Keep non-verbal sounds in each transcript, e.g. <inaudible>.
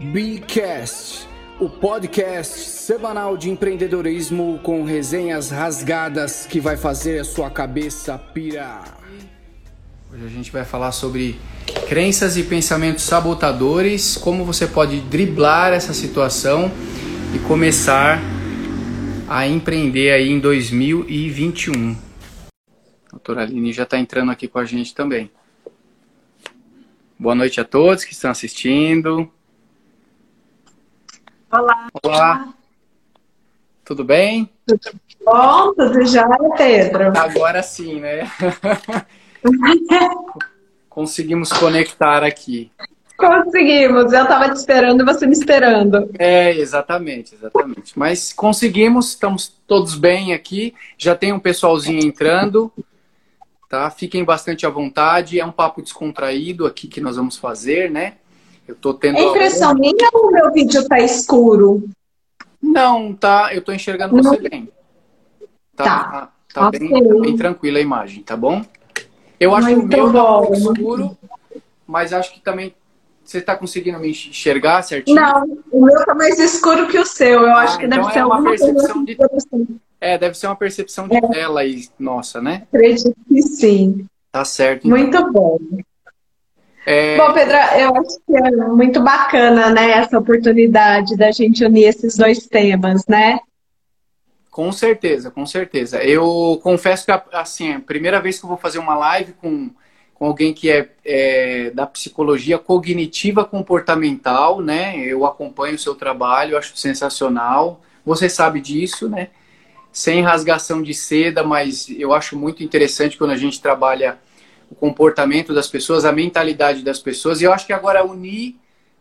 Bcast, o podcast semanal de empreendedorismo com resenhas rasgadas que vai fazer a sua cabeça pirar. Hoje a gente vai falar sobre crenças e pensamentos sabotadores, como você pode driblar essa situação e começar a empreender aí em 2021. A doutora Aline já está entrando aqui com a gente também. Boa noite a todos que estão assistindo. Olá. Olá. Tudo bem? Tudo bom? Tudo já, Pedro? Agora sim, né? <laughs> Conseguimos conectar aqui. Conseguimos. Eu estava te esperando e você me esperando. É, exatamente, exatamente. Mas conseguimos, estamos todos bem aqui. Já tem um pessoalzinho entrando, tá? Fiquem bastante à vontade. É um papo descontraído aqui que nós vamos fazer, né? Eu tô tendo. É impressão algum... minha ou o meu vídeo tá escuro? Não, tá. Eu tô enxergando Não. você bem. Tá, tá, tá okay. bem, bem tranquila a imagem, tá bom? Eu acho Muito que o meu tá um pouco escuro, mas acho que também você está conseguindo me enxergar certinho? Não, o meu tá mais escuro que o seu. Eu ah, acho que então deve é ser uma percepção de. É, deve ser uma percepção de é. tela aí, nossa, né? Acredito que sim. Tá certo. Então. Muito bom. É... Bom, Pedro, eu acho que é muito bacana, né, essa oportunidade da gente unir esses dois temas, né? Com certeza, com certeza. Eu confesso que, assim, é a primeira vez que eu vou fazer uma live com, com alguém que é, é da psicologia cognitiva comportamental, né? Eu acompanho o seu trabalho, acho sensacional. Você sabe disso, né? Sem rasgação de seda, mas eu acho muito interessante quando a gente trabalha o comportamento das pessoas, a mentalidade das pessoas. E eu acho que agora unir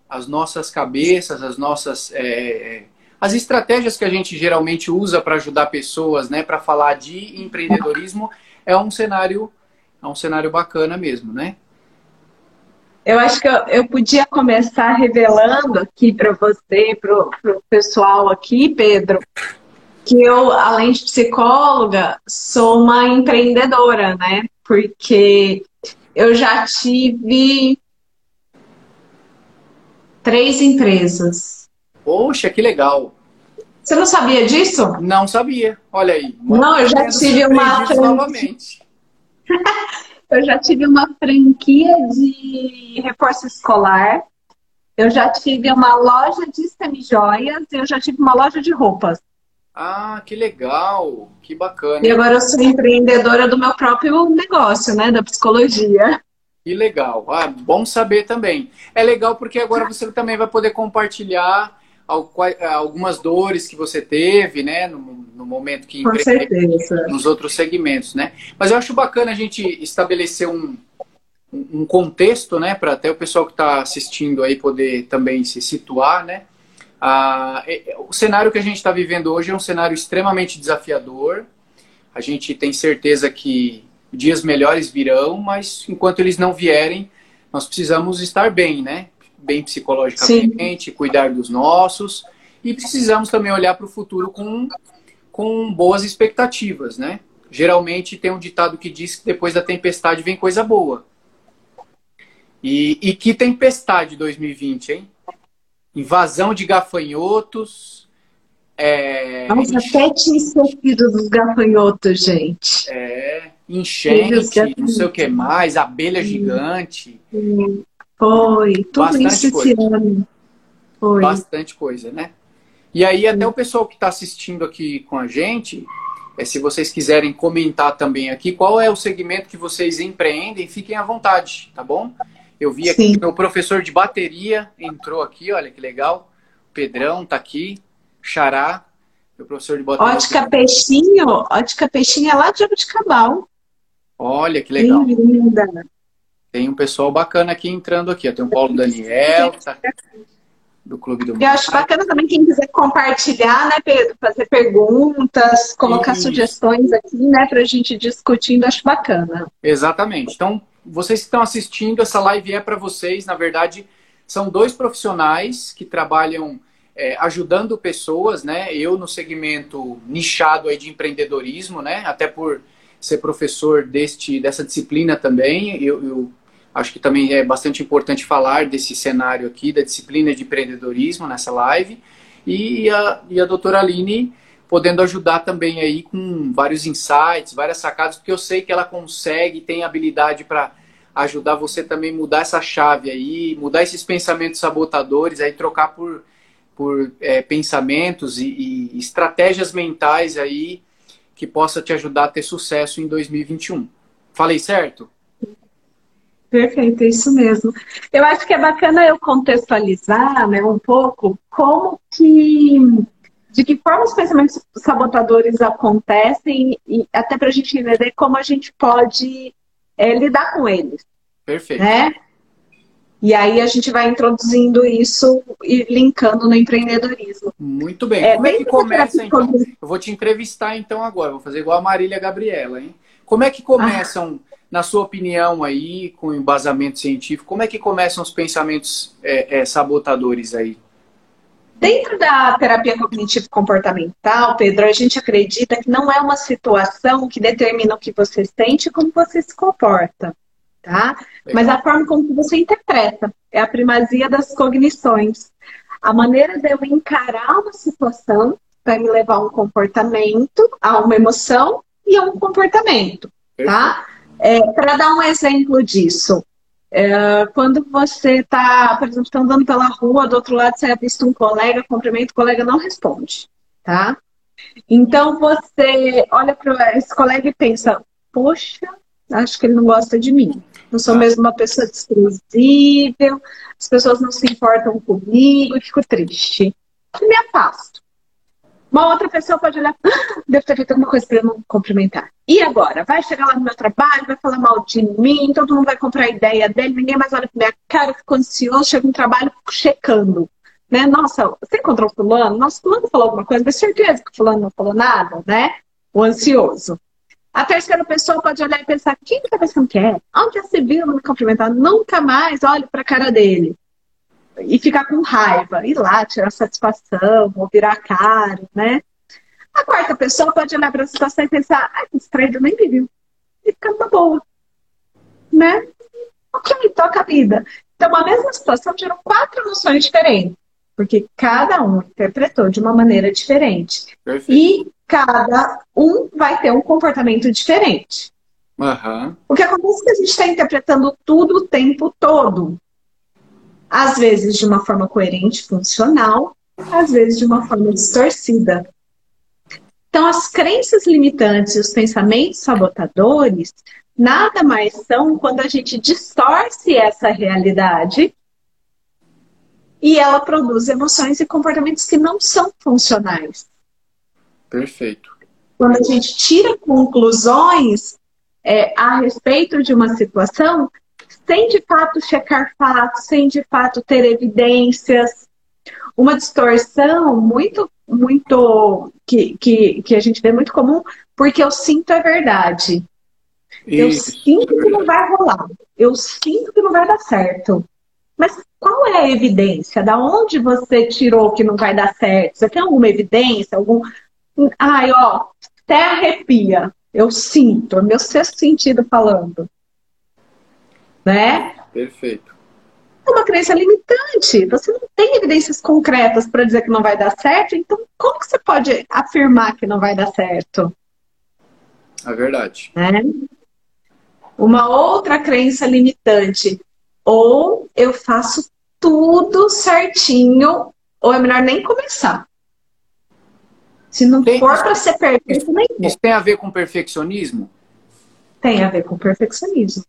as nossas cabeças, as nossas. É, as estratégias que a gente geralmente usa para ajudar pessoas, né, para falar de empreendedorismo, é um cenário, é um cenário bacana mesmo, né? Eu acho que eu, eu podia começar revelando aqui para você, para o pessoal aqui, Pedro, que eu, além de psicóloga, sou uma empreendedora, né? Porque eu já tive três empresas. Poxa, que legal! Você não sabia disso? Não sabia. Olha aí. Não, eu já tive uma novamente. <laughs> eu já tive uma franquia de reforço escolar. Eu já tive uma loja de semijoias e eu já tive uma loja de roupas. Ah, que legal, que bacana. E agora eu sou empreendedora do meu próprio negócio, né, da psicologia. Que legal. Ah, bom saber também. É legal porque agora você também vai poder compartilhar algumas dores que você teve, né, no, no momento que Com certeza. nos outros segmentos, né? Mas eu acho bacana a gente estabelecer um, um contexto, né, para até o pessoal que está assistindo aí poder também se situar, né? Ah, é, é, o cenário que a gente está vivendo hoje é um cenário extremamente desafiador. A gente tem certeza que dias melhores virão, mas enquanto eles não vierem, nós precisamos estar bem, né? Bem psicologicamente, Sim. cuidar dos nossos e precisamos também olhar para o futuro com, com boas expectativas, né? Geralmente tem um ditado que diz que depois da tempestade vem coisa boa. E, e que tempestade 2020, hein? Invasão de gafanhotos. É, enx... até tinha esquecido dos gafanhotos, gente. É, enchente, não sei o que mais, abelha gigante. Foi, tudo Bastante isso coisa. esse ano. Foi. Bastante coisa, né? E aí, até o pessoal que está assistindo aqui com a gente, é, se vocês quiserem comentar também aqui, qual é o segmento que vocês empreendem, fiquem à vontade, tá bom? Eu vi aqui que meu professor de bateria entrou aqui, olha que legal. O Pedrão tá aqui. Xará, meu professor de bateria. Ótica Peixinho, Ótica Peixinho é lá de Jabuticabal. Olha que legal. Linda. Tem um pessoal bacana aqui entrando aqui. Tem o Paulo Daniel, tá do Clube do Eu acho bacana também quem quiser compartilhar, né, Pedro? Fazer perguntas, colocar Isso. sugestões aqui, né, para a gente discutindo, acho bacana. Exatamente. Então, vocês que estão assistindo, essa live é para vocês. Na verdade, são dois profissionais que trabalham é, ajudando pessoas, né? Eu no segmento nichado aí de empreendedorismo, né? Até por ser professor deste, dessa disciplina também, eu, eu Acho que também é bastante importante falar desse cenário aqui, da disciplina de empreendedorismo nessa live. E a, e a doutora Aline podendo ajudar também aí com vários insights, várias sacadas, porque eu sei que ela consegue, tem habilidade para ajudar você também mudar essa chave aí, mudar esses pensamentos sabotadores, aí trocar por, por é, pensamentos e, e estratégias mentais aí que possa te ajudar a ter sucesso em 2021. Falei certo? Perfeito, é isso mesmo. Eu acho que é bacana eu contextualizar né, um pouco como que, de que forma os pensamentos sabotadores acontecem e até para a gente entender como a gente pode é, lidar com eles. Perfeito. Né? E aí a gente vai introduzindo isso e linkando no empreendedorismo. Muito bem. É, Como é que começa, então? Eu vou te entrevistar, então, agora. Vou fazer igual a Marília Gabriela, hein? Como é que começam, ah. na sua opinião aí, com embasamento científico, como é que começam os pensamentos é, é, sabotadores aí? Dentro da terapia cognitivo-comportamental, Pedro, a gente acredita que não é uma situação que determina o que você sente e como você se comporta tá? Legal. Mas a forma como você interpreta é a primazia das cognições. A maneira de eu encarar uma situação vai me levar a um comportamento, a uma emoção e a um comportamento, tá? É, Para dar um exemplo disso, é, quando você está, por exemplo, está andando pela rua, do outro lado você visto um colega, cumprimenta, o colega não responde, tá? Então você olha para esse colega e pensa, poxa, acho que ele não gosta de mim. Não sou mesmo uma pessoa desprezível, as pessoas não se importam comigo e fico triste. E me afasto. Uma outra pessoa pode olhar, ah, deve ter feito alguma coisa para eu não cumprimentar. E agora? Vai chegar lá no meu trabalho, vai falar mal de mim, todo mundo vai comprar a ideia dele, ninguém mais olha pra minha cara, fico ansioso, chego no trabalho, fico checando. Né? Nossa, você encontrou o fulano? Nossa, fulano falou alguma coisa, mas certeza que o fulano não falou nada, né? O ansioso. A terceira pessoa pode olhar e pensar: quem está pensando que é? Onde já se viu me cumprimentar? Nunca mais olhe para a cara dele. E ficar com raiva, ir lá, tirar satisfação, ou virar cara, né? A quarta pessoa pode olhar para a situação e pensar: ah, esse estranho nem me viu. E ficar numa boa. Né? O que me toca a vida? Então, a mesma situação gerou quatro noções diferentes porque cada um interpretou de uma maneira diferente. Perfeito. E cada um vai ter um comportamento diferente. Uhum. O que acontece é que a gente está interpretando tudo o tempo todo. Às vezes de uma forma coerente, funcional, às vezes de uma forma distorcida. Então, as crenças limitantes e os pensamentos sabotadores nada mais são quando a gente distorce essa realidade e ela produz emoções e comportamentos que não são funcionais. Perfeito. Quando a gente tira conclusões é, a respeito de uma situação, sem de fato checar fatos, sem de fato ter evidências, uma distorção muito, muito que, que, que a gente vê muito comum, porque eu sinto é verdade. Isso, eu sinto é que não vai rolar. Eu sinto que não vai dar certo. Mas qual é a evidência? Da onde você tirou que não vai dar certo? Você tem alguma evidência? Algum. Ai, ó, até arrepia. Eu sinto, é meu sexto sentido falando. Né? Perfeito. É uma crença limitante. Você não tem evidências concretas para dizer que não vai dar certo, então como que você pode afirmar que não vai dar certo? É verdade. Né? Uma outra crença limitante ou eu faço tudo certinho, ou é melhor nem começar. Se não tem, for para ser perfeito, nem Isso tem a ver com perfeccionismo? Tem a ver com perfeccionismo.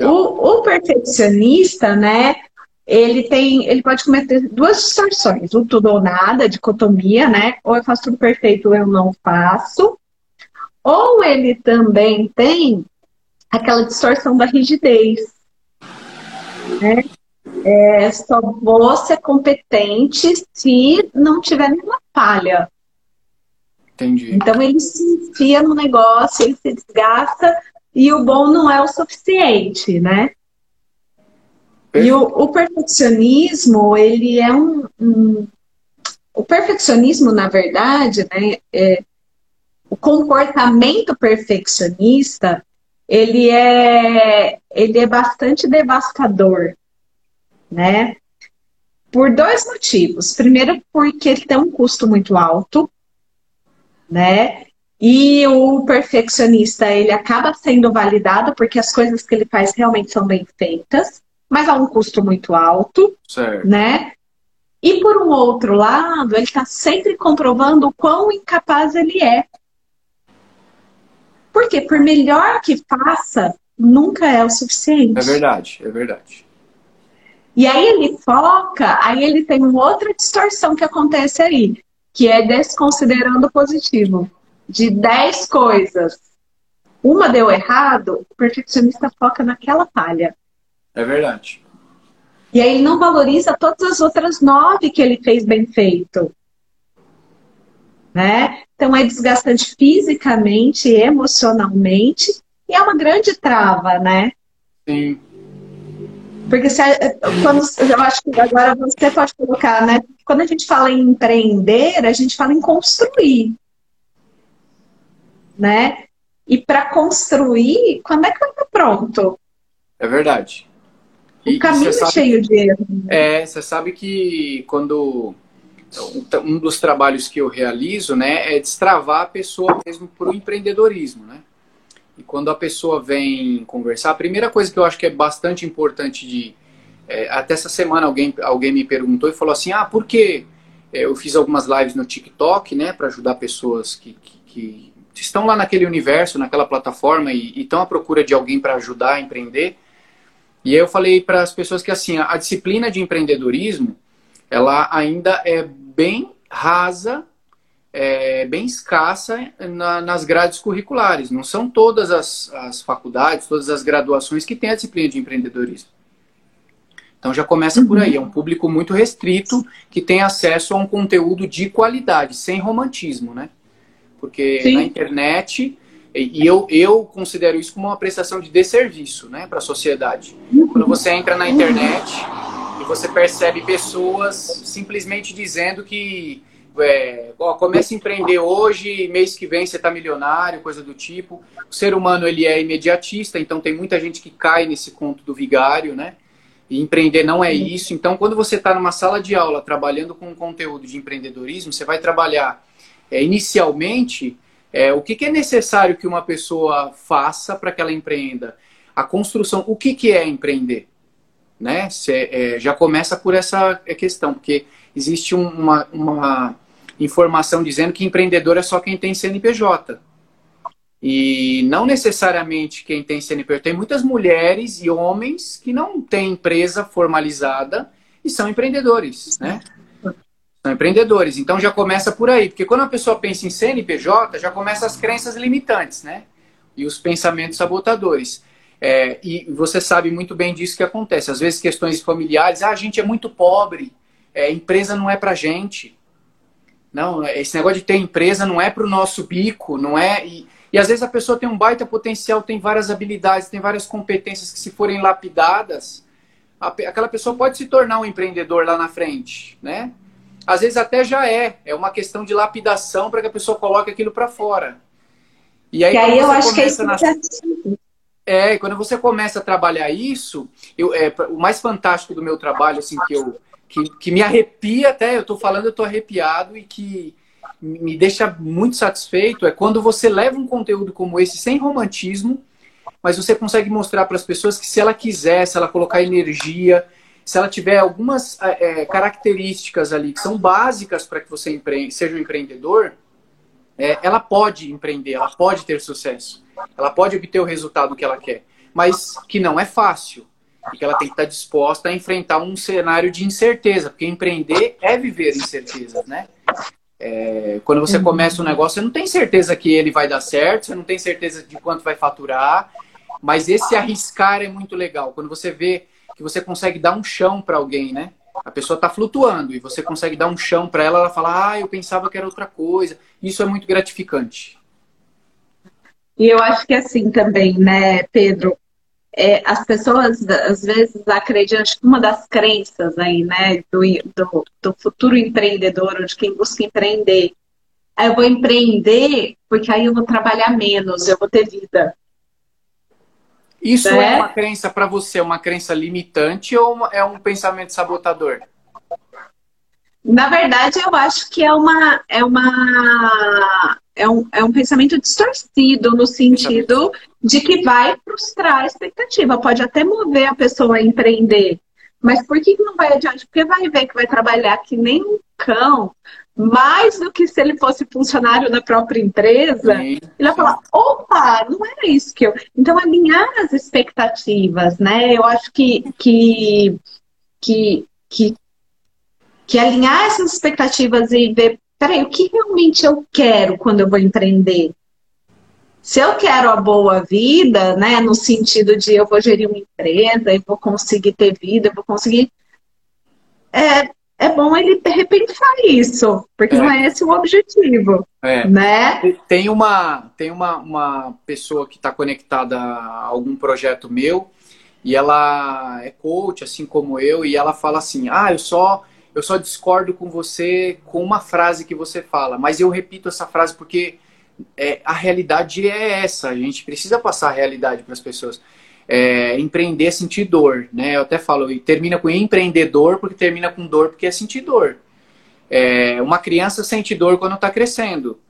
O, o, perfeccionista, né? Ele tem, ele pode cometer duas distorções, o tudo ou nada, dicotomia, né? Ou eu faço tudo perfeito, ou eu não faço. Ou ele também tem aquela distorção da rigidez, né? É, só vou ser competente se não tiver nenhuma falha. Entendi. Então ele se enfia no negócio, ele se desgasta e o bom não é o suficiente, né? E o, o, perfeccionismo, ele é um, um, O perfeccionismo, na verdade, né? É, o comportamento perfeccionista ele é, ele é bastante devastador, né? Por dois motivos. Primeiro, porque ele tem um custo muito alto, né? E o perfeccionista, ele acaba sendo validado porque as coisas que ele faz realmente são bem feitas, mas a um custo muito alto, certo. né? E por um outro lado, ele está sempre comprovando o quão incapaz ele é. Porque por melhor que faça, nunca é o suficiente. É verdade, é verdade. E aí ele foca, aí ele tem uma outra distorção que acontece aí, que é desconsiderando o positivo. De 10 coisas, uma deu errado, o perfeccionista foca naquela falha. É verdade. E aí ele não valoriza todas as outras nove que ele fez bem feito. Né? Então é desgastante fisicamente, emocionalmente, e é uma grande trava, né? Sim. Porque se, quando, eu acho que agora você pode colocar, né? Quando a gente fala em empreender, a gente fala em construir. Né? E para construir, quando é que vai estar pronto? É verdade. O e, caminho é cheio de erros. É, você sabe que quando um dos trabalhos que eu realizo, né, é destravar a pessoa mesmo para o empreendedorismo, né? E quando a pessoa vem conversar, a primeira coisa que eu acho que é bastante importante de. É, até essa semana alguém, alguém me perguntou e falou assim: ah, por que é, eu fiz algumas lives no TikTok, né, para ajudar pessoas que, que, que, estão lá naquele universo, naquela plataforma e, estão à procura de alguém para ajudar a empreender. E eu falei para as pessoas que assim, a disciplina de empreendedorismo, ela ainda é bem rasa é, bem escassa na, nas grades curriculares. Não são todas as, as faculdades, todas as graduações que têm a disciplina de empreendedorismo. Então já começa por aí, é um público muito restrito que tem acesso a um conteúdo de qualidade, sem romantismo, né? Porque Sim. na internet, e eu, eu considero isso como uma prestação de desserviço né, para a sociedade. Quando você entra na internet você percebe pessoas simplesmente dizendo que é, ó, comece a empreender hoje, mês que vem você está milionário, coisa do tipo. O ser humano ele é imediatista, então tem muita gente que cai nesse conto do vigário, né? E empreender não é isso. Então, quando você está numa sala de aula trabalhando com conteúdo de empreendedorismo, você vai trabalhar é, inicialmente é, o que, que, é necessário que uma pessoa faça para que ela empreenda. A construção, o que, que é empreender? Né? Cê, é, já começa por essa questão, porque existe uma, uma informação dizendo que empreendedor é só quem tem CNPJ. E não necessariamente quem tem CNPJ. Tem muitas mulheres e homens que não têm empresa formalizada e são empreendedores, né? São empreendedores. Então já começa por aí. Porque quando a pessoa pensa em CNPJ, já começa as crenças limitantes, né? E os pensamentos sabotadores. É, e você sabe muito bem disso que acontece. Às vezes questões familiares, ah, a gente é muito pobre, é, empresa não é pra gente. Não, esse negócio de ter empresa não é para o nosso bico, não é. E, e às vezes a pessoa tem um baita potencial, tem várias habilidades, tem várias competências que, se forem lapidadas, a, aquela pessoa pode se tornar um empreendedor lá na frente, né? Às vezes até já é. É uma questão de lapidação para que a pessoa coloque aquilo para fora. E aí, aí eu acho que é isso na... É, quando você começa a trabalhar isso, eu, é, o mais fantástico do meu trabalho, assim, que eu, que, que me arrepia até, eu estou falando, eu estou arrepiado e que me deixa muito satisfeito é quando você leva um conteúdo como esse sem romantismo, mas você consegue mostrar para as pessoas que se ela quiser, se ela colocar energia, se ela tiver algumas é, características ali que são básicas para que você empre seja um empreendedor, é, ela pode empreender, ela pode ter sucesso, ela pode obter o resultado que ela quer, mas que não é fácil e que ela tem que estar disposta a enfrentar um cenário de incerteza, porque empreender é viver incertezas, né? É, quando você começa um negócio, você não tem certeza que ele vai dar certo, você não tem certeza de quanto vai faturar, mas esse arriscar é muito legal. Quando você vê que você consegue dar um chão para alguém, né? A pessoa está flutuando e você consegue dar um chão para ela, ela fala, ah, eu pensava que era outra coisa. Isso é muito gratificante. E eu acho que é assim também, né, Pedro? é, as pessoas às vezes acreditam, acho que uma das crenças aí, né, do, do, do futuro empreendedor, ou de quem busca empreender, eu vou empreender porque aí eu vou trabalhar menos, eu vou ter vida. Isso é, é uma crença para você, uma crença limitante ou é um pensamento sabotador? Na verdade, eu acho que é uma é uma é um, é um pensamento distorcido no sentido de que vai frustrar a expectativa, pode até mover a pessoa a empreender. Mas por que não vai adiante? Porque vai ver que vai trabalhar que nem um cão, mais do que se ele fosse funcionário da própria empresa, Sim. ele vai falar, opa, não era isso que eu. Então, alinhar as expectativas, né? Eu acho que, que, que, que, que alinhar essas expectativas e ver, peraí, o que realmente eu quero quando eu vou empreender? Se eu quero a boa vida, né, no sentido de eu vou gerir uma empresa, eu vou conseguir ter vida, eu vou conseguir. É, é bom ele repensar isso, porque é. não é esse o objetivo. É. Né? Tem uma, tem uma, uma pessoa que está conectada a algum projeto meu e ela é coach, assim como eu, e ela fala assim: ah, eu só. Eu só discordo com você com uma frase que você fala, mas eu repito essa frase porque é, a realidade é essa. A gente precisa passar a realidade para as pessoas é, empreender é sentir dor, né? Eu até falo, e termina com empreendedor porque termina com dor porque é sentir dor. É, uma criança sente dor quando está crescendo.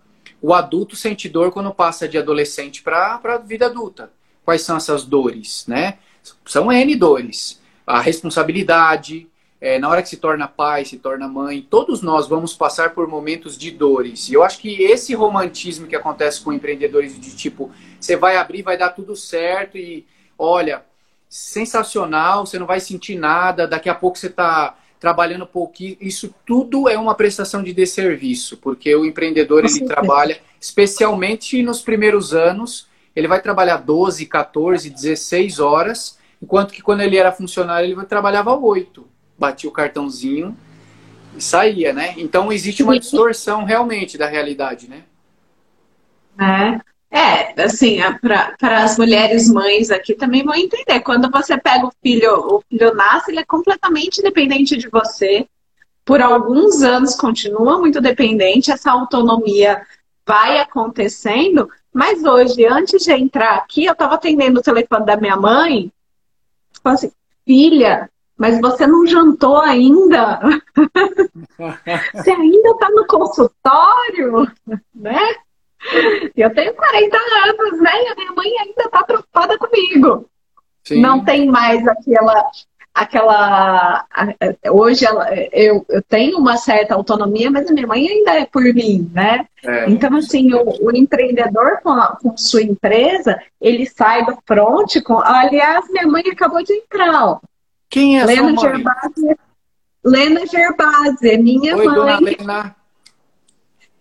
O adulto sente dor quando passa de adolescente para a vida adulta. Quais são essas dores, né? São N dores. A responsabilidade, é, na hora que se torna pai, se torna mãe, todos nós vamos passar por momentos de dores. E eu acho que esse romantismo que acontece com empreendedores de tipo, você vai abrir, vai dar tudo certo e olha, sensacional, você não vai sentir nada, daqui a pouco você está trabalhando pouquinho. Isso tudo é uma prestação de desserviço, porque o empreendedor ele trabalha, especialmente nos primeiros anos, ele vai trabalhar 12, 14, 16 horas, enquanto que quando ele era funcionário ele trabalhava 8. Batia o cartãozinho e saía, né? Então existe uma distorção realmente da realidade, né? É. É, assim, para as mulheres mães aqui também vão entender. Quando você pega o filho, o filho nasce, ele é completamente dependente de você. Por alguns anos continua muito dependente, essa autonomia vai acontecendo. Mas hoje, antes de entrar aqui, eu estava atendendo o telefone da minha mãe. Falei assim, filha, mas você não jantou ainda? <laughs> você ainda está no consultório? Né? Eu tenho 40 anos, né? E a minha mãe ainda está preocupada comigo. Sim. Não tem mais aquela. aquela hoje ela, eu, eu tenho uma certa autonomia, mas a minha mãe ainda é por mim, né? É. Então, assim, o, o empreendedor com, a, com, sua empresa, ele sai do front com. Aliás, minha mãe acabou de entrar. Ó. Quem é Lena sua mãe? Lena Gerbasi, minha Oi, mãe. Dona Lena.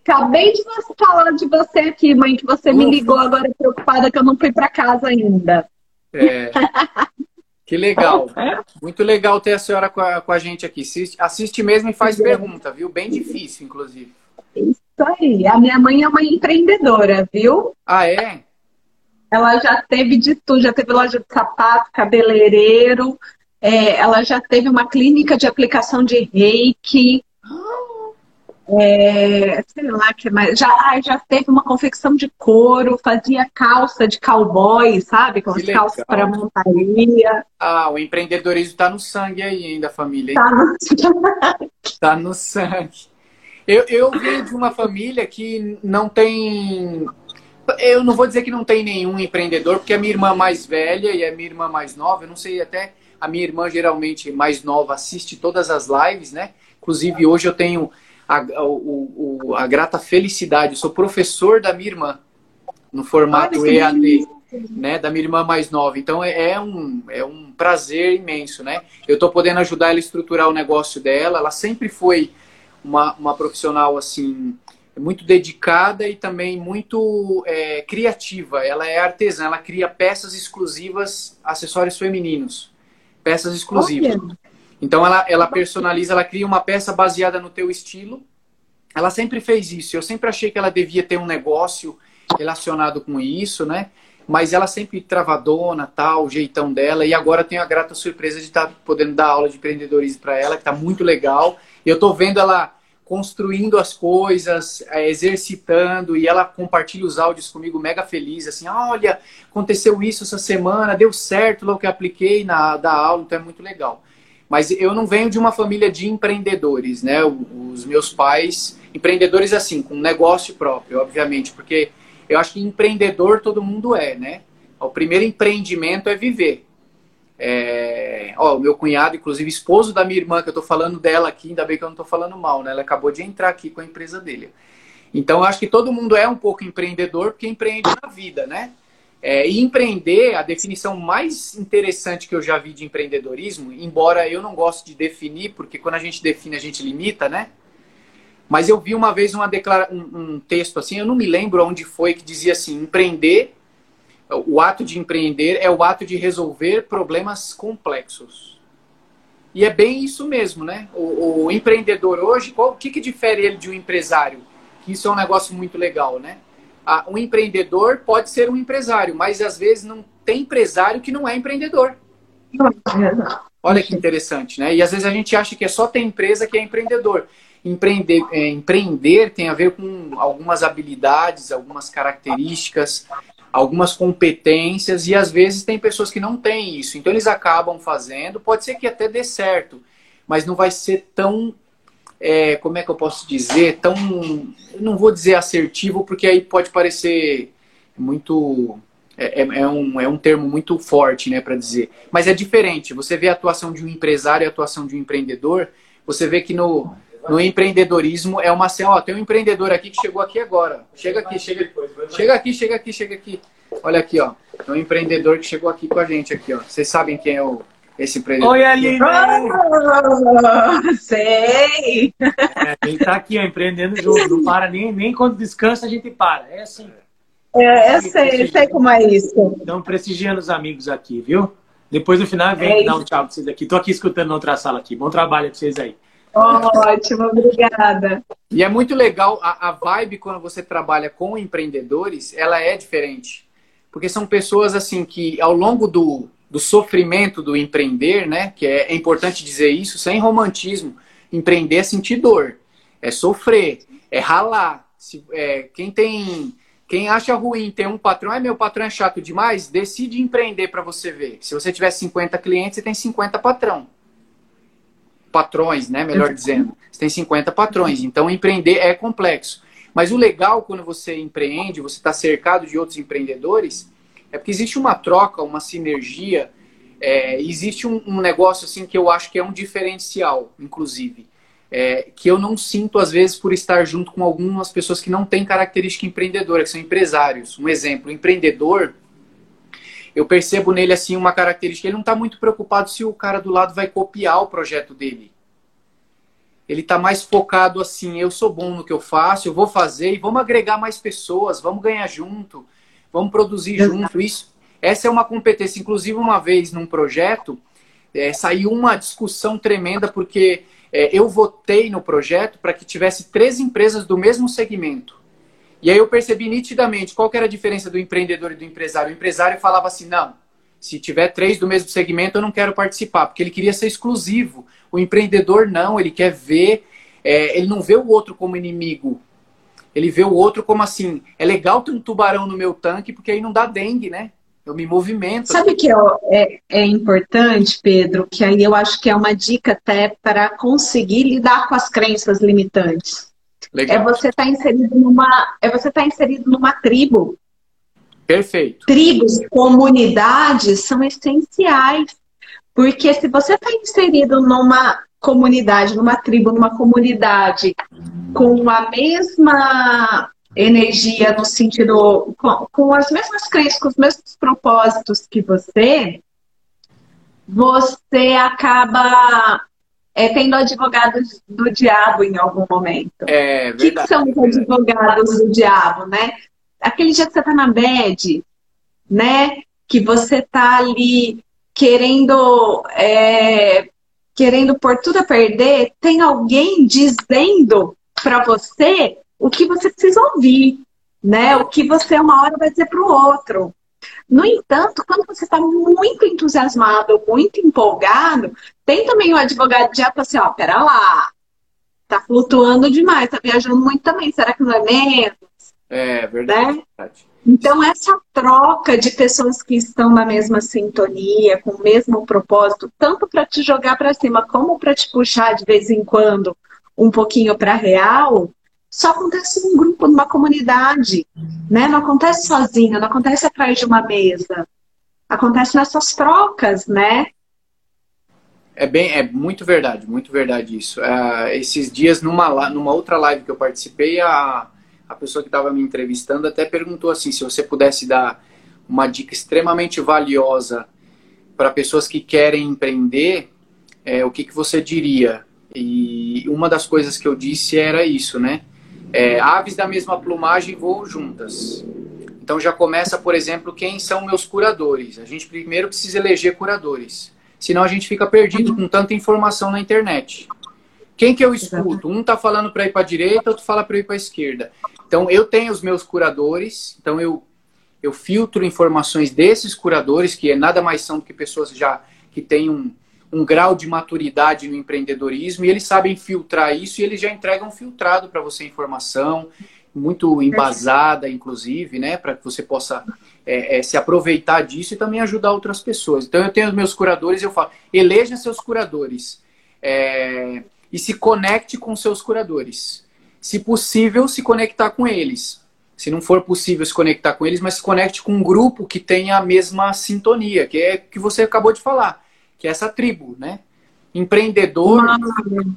Acabei de falar de você aqui, mãe, que você Ufa. me ligou agora preocupada que eu não fui para casa ainda. É. Que legal. <laughs> Muito legal ter a senhora com a, com a gente aqui. Assiste, assiste mesmo e faz é. pergunta, viu? Bem difícil, inclusive. Isso aí. A minha mãe é uma empreendedora, viu? Ah, é? Ela já teve de tudo, já teve loja de sapato, cabeleireiro, é, ela já teve uma clínica de aplicação de reiki, é, sei lá que mais. Já, ah, já teve uma confecção de couro, fazia calça de cowboy, sabe? Com as calças para montaria. Ah, o empreendedorismo está no sangue aí ainda, família. Está no sangue. Tá no sangue. Eu, eu venho de uma família que não tem. Eu não vou dizer que não tem nenhum empreendedor, porque a minha irmã mais velha e a minha irmã mais nova, eu não sei até. A minha irmã, geralmente mais nova, assiste todas as lives, né? Inclusive, hoje eu tenho a, o, o, a grata felicidade. Eu sou professor da minha irmã, no formato Olha, EAD, né? Da minha irmã mais nova. Então é, é um, é um prazer imenso, né? Eu estou podendo ajudar ela a estruturar o negócio dela. Ela sempre foi uma, uma profissional assim muito dedicada e também muito é, criativa. Ela é artesã, ela cria peças exclusivas, acessórios femininos, peças exclusivas. Olha. Então ela, ela personaliza, ela cria uma peça baseada no teu estilo. Ela sempre fez isso. Eu sempre achei que ela devia ter um negócio relacionado com isso, né? Mas ela sempre travadona, tal, o jeitão dela. E agora tenho a grata surpresa de estar tá podendo dar aula de empreendedorismo para ela, que está muito legal. E eu estou vendo ela construindo as coisas, é, exercitando, e ela compartilha os áudios comigo mega feliz, assim, olha, aconteceu isso essa semana, deu certo logo que apliquei na da aula, então é muito legal. Mas eu não venho de uma família de empreendedores, né? Os meus pais, empreendedores assim, com negócio próprio, obviamente, porque eu acho que empreendedor todo mundo é, né? O primeiro empreendimento é viver. É... Ó, meu cunhado, inclusive esposo da minha irmã, que eu tô falando dela aqui, ainda bem que eu não tô falando mal, né? Ela acabou de entrar aqui com a empresa dele. Então, eu acho que todo mundo é um pouco empreendedor, porque empreende na vida, né? É, e empreender, a definição mais interessante que eu já vi de empreendedorismo, embora eu não goste de definir, porque quando a gente define a gente limita, né? Mas eu vi uma vez uma declara um, um texto assim, eu não me lembro onde foi, que dizia assim: empreender, o ato de empreender é o ato de resolver problemas complexos. E é bem isso mesmo, né? O, o empreendedor hoje, qual, o que, que difere ele de um empresário? Que isso é um negócio muito legal, né? Ah, um empreendedor pode ser um empresário, mas às vezes não tem empresário que não é empreendedor. Olha que interessante, né? E às vezes a gente acha que é só ter empresa que é empreendedor. Empreender, é, empreender tem a ver com algumas habilidades, algumas características, algumas competências, e às vezes tem pessoas que não têm isso. Então eles acabam fazendo, pode ser que até dê certo, mas não vai ser tão, é, como é que eu posso dizer, tão, não vou dizer assertivo, porque aí pode parecer muito. É, é, é um, é um termo muito forte, né, para dizer. Mas é diferente. Você vê a atuação de um empresário e a atuação de um empreendedor, você vê que no, no empreendedorismo é uma cena. Ó, tem um empreendedor aqui que chegou aqui agora. Chega aqui, chega, chega aqui, chega aqui, chega aqui. Olha aqui, ó. Tem um empreendedor que chegou aqui com a gente aqui, ó. Vocês sabem quem é o, esse empreendedor? Oi, Aline! Oh, sei! É, ele tá aqui, ó, empreendendo junto. Não para nem, nem quando descansa a gente para. É assim. É, eu sei, eu sei como é isso. Então, prestigiando os amigos aqui, viu? Depois no final vem é dar um tchau pra vocês aqui. Tô aqui escutando na outra sala aqui. Bom trabalho pra vocês aí. Ótimo, obrigada. E é muito legal, a, a vibe quando você trabalha com empreendedores, ela é diferente. Porque são pessoas assim que ao longo do, do sofrimento do empreender, né? Que é, é importante dizer isso, sem romantismo. Empreender é sentir dor, é sofrer, é ralar. Se, é, quem tem. Quem acha ruim ter um patrão, é meu patrão é chato demais, decide empreender para você ver. Se você tiver 50 clientes, você tem 50 patrão patrões, né? Melhor dizendo. Você tem 50 patrões. Então, empreender é complexo. Mas o legal quando você empreende, você está cercado de outros empreendedores, é porque existe uma troca, uma sinergia, é, existe um, um, negócio assim que eu acho que é um diferencial, inclusive, é, que eu não sinto às vezes por estar junto com algumas pessoas que não têm característica empreendedora, que são empresários. Um exemplo, empreendedor, eu percebo nele assim uma característica. Ele não está muito preocupado se o cara do lado vai copiar o projeto dele. Ele está mais focado assim, eu sou bom no que eu faço, eu vou fazer e vamos agregar mais pessoas, vamos ganhar junto, vamos produzir junto. Isso, essa é uma competência. Inclusive uma vez num projeto é, saiu uma discussão tremenda porque é, eu votei no projeto para que tivesse três empresas do mesmo segmento. E aí eu percebi nitidamente qual era a diferença do empreendedor e do empresário. O empresário falava assim, não, se tiver três do mesmo segmento, eu não quero participar, porque ele queria ser exclusivo. O empreendedor não, ele quer ver, é, ele não vê o outro como inimigo. Ele vê o outro como assim, é legal ter um tubarão no meu tanque, porque aí não dá dengue, né? Eu me movimento. Sabe que é, é importante, Pedro, que aí eu acho que é uma dica até para conseguir lidar com as crenças limitantes. Legal. É você estar tá inserido numa, é você estar tá inserido numa tribo. Perfeito. Tribos, comunidades são essenciais. Porque se você está inserido numa comunidade, numa tribo, numa comunidade com a mesma energia no sentido com, com as mesmas crenças, com os mesmos propósitos que você, você acaba é, tendo advogados do diabo em algum momento. É, verdade. O que, que são os advogados do diabo, né? Aquele dia que você tá na bed, né? Que você tá ali querendo é, querendo por tudo a perder, tem alguém dizendo para você o que você precisa ouvir, né? O que você uma hora vai dizer para o outro. No entanto, quando você está muito entusiasmado, muito empolgado, tem também o advogado de assim, ó, pera lá, tá flutuando demais, tá viajando muito também. Será que não é menos? É, verdade. Né? Então, essa troca de pessoas que estão na mesma sintonia, com o mesmo propósito, tanto para te jogar para cima, como para te puxar de vez em quando um pouquinho para real, só acontece num grupo, numa comunidade, né? Não acontece sozinho, não acontece atrás de uma mesa. Acontece nessas trocas, né? É bem, é muito verdade, muito verdade isso. Uh, esses dias, numa, numa outra live que eu participei, a, a pessoa que estava me entrevistando até perguntou assim, se você pudesse dar uma dica extremamente valiosa para pessoas que querem empreender, é, o que, que você diria? E uma das coisas que eu disse era isso, né? É, aves da mesma plumagem voam juntas. Então já começa, por exemplo, quem são meus curadores. A gente primeiro precisa eleger curadores. Senão a gente fica perdido com tanta informação na internet. Quem que eu escuto? Um tá falando para ir para a direita, outro fala para ir para a esquerda. Então eu tenho os meus curadores, então eu eu filtro informações desses curadores, que é nada mais são do que pessoas já que têm um, um grau de maturidade no empreendedorismo, e eles sabem filtrar isso e eles já entregam filtrado para você informação, muito embasada, inclusive, né, para que você possa é, é, se aproveitar disso e também ajudar outras pessoas. Então eu tenho os meus curadores, eu falo, eleja seus curadores é, e se conecte com seus curadores. Se possível, se conectar com eles. Se não for possível se conectar com eles, mas se conecte com um grupo que tenha a mesma sintonia, que é que você acabou de falar, que é essa tribo, né? Empreendedor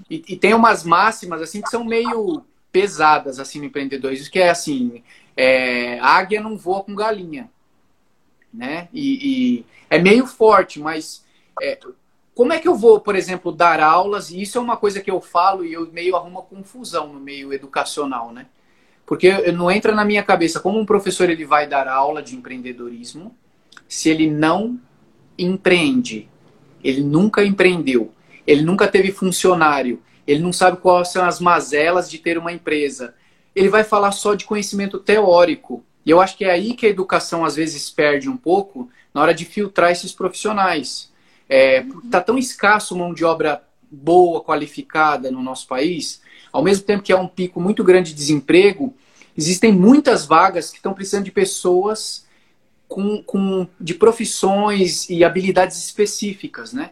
e, e tem umas máximas assim que são meio pesadas assim no empreendedorismo, que é assim, é, águia não voa com galinha, né? E, e é meio forte, mas é, como é que eu vou, por exemplo, dar aulas? E isso é uma coisa que eu falo e eu meio arrumo confusão no meio educacional, né? Porque não entra na minha cabeça como um professor ele vai dar aula de empreendedorismo se ele não empreende. Ele nunca empreendeu. Ele nunca teve funcionário ele não sabe quais são as mazelas de ter uma empresa. Ele vai falar só de conhecimento teórico. E eu acho que é aí que a educação às vezes perde um pouco na hora de filtrar esses profissionais. É, tá tão escasso mão de obra boa, qualificada no nosso país, ao mesmo tempo que é um pico muito grande de desemprego, existem muitas vagas que estão precisando de pessoas com, com, de profissões e habilidades específicas, né?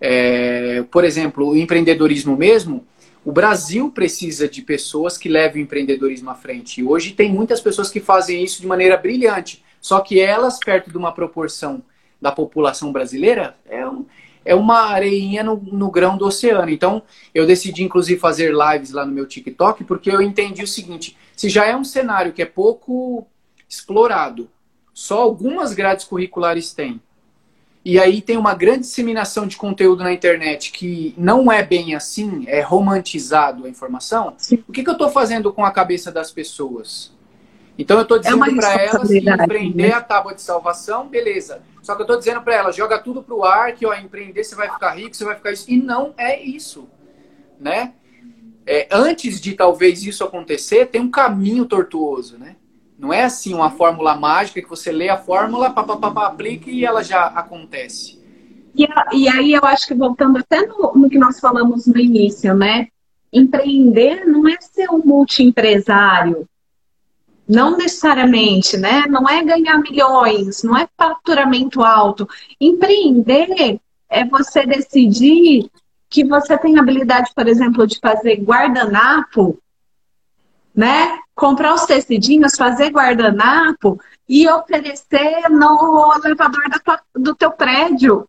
É, por exemplo, o empreendedorismo mesmo, o Brasil precisa de pessoas que levem o empreendedorismo à frente. E hoje tem muitas pessoas que fazem isso de maneira brilhante. Só que elas, perto de uma proporção da população brasileira, é, um, é uma areinha no, no, grão do oceano. Então, eu decidi, inclusive, fazer lives lá no meu TikTok, porque eu entendi o seguinte: se já é um cenário que é pouco explorado, só algumas grades curriculares têm, e aí tem uma grande disseminação de conteúdo na internet que não é bem assim, é romantizado a informação. Sim. O que, que eu estou fazendo com a cabeça das pessoas? Então eu estou é dizendo é para elas que empreender né? a tábua de salvação, beleza. Só que eu estou dizendo para elas, joga tudo para o ar, que ó, empreender você vai ficar rico, você vai ficar isso. E não é isso, né? É, antes de talvez isso acontecer, tem um caminho tortuoso, né? Não é assim uma fórmula mágica que você lê a fórmula, pá, pá, pá, pá, aplica e ela já acontece. E, e aí eu acho que voltando até no, no, que nós falamos no início, né? Empreender não é ser um multiempresário. Não necessariamente, né? Não é ganhar milhões, não é faturamento alto. Empreender é você decidir que você tem habilidade, por exemplo, de fazer guardanapo né? Comprar os tecidinhos, fazer guardanapo e oferecer no elevador tua, do teu prédio.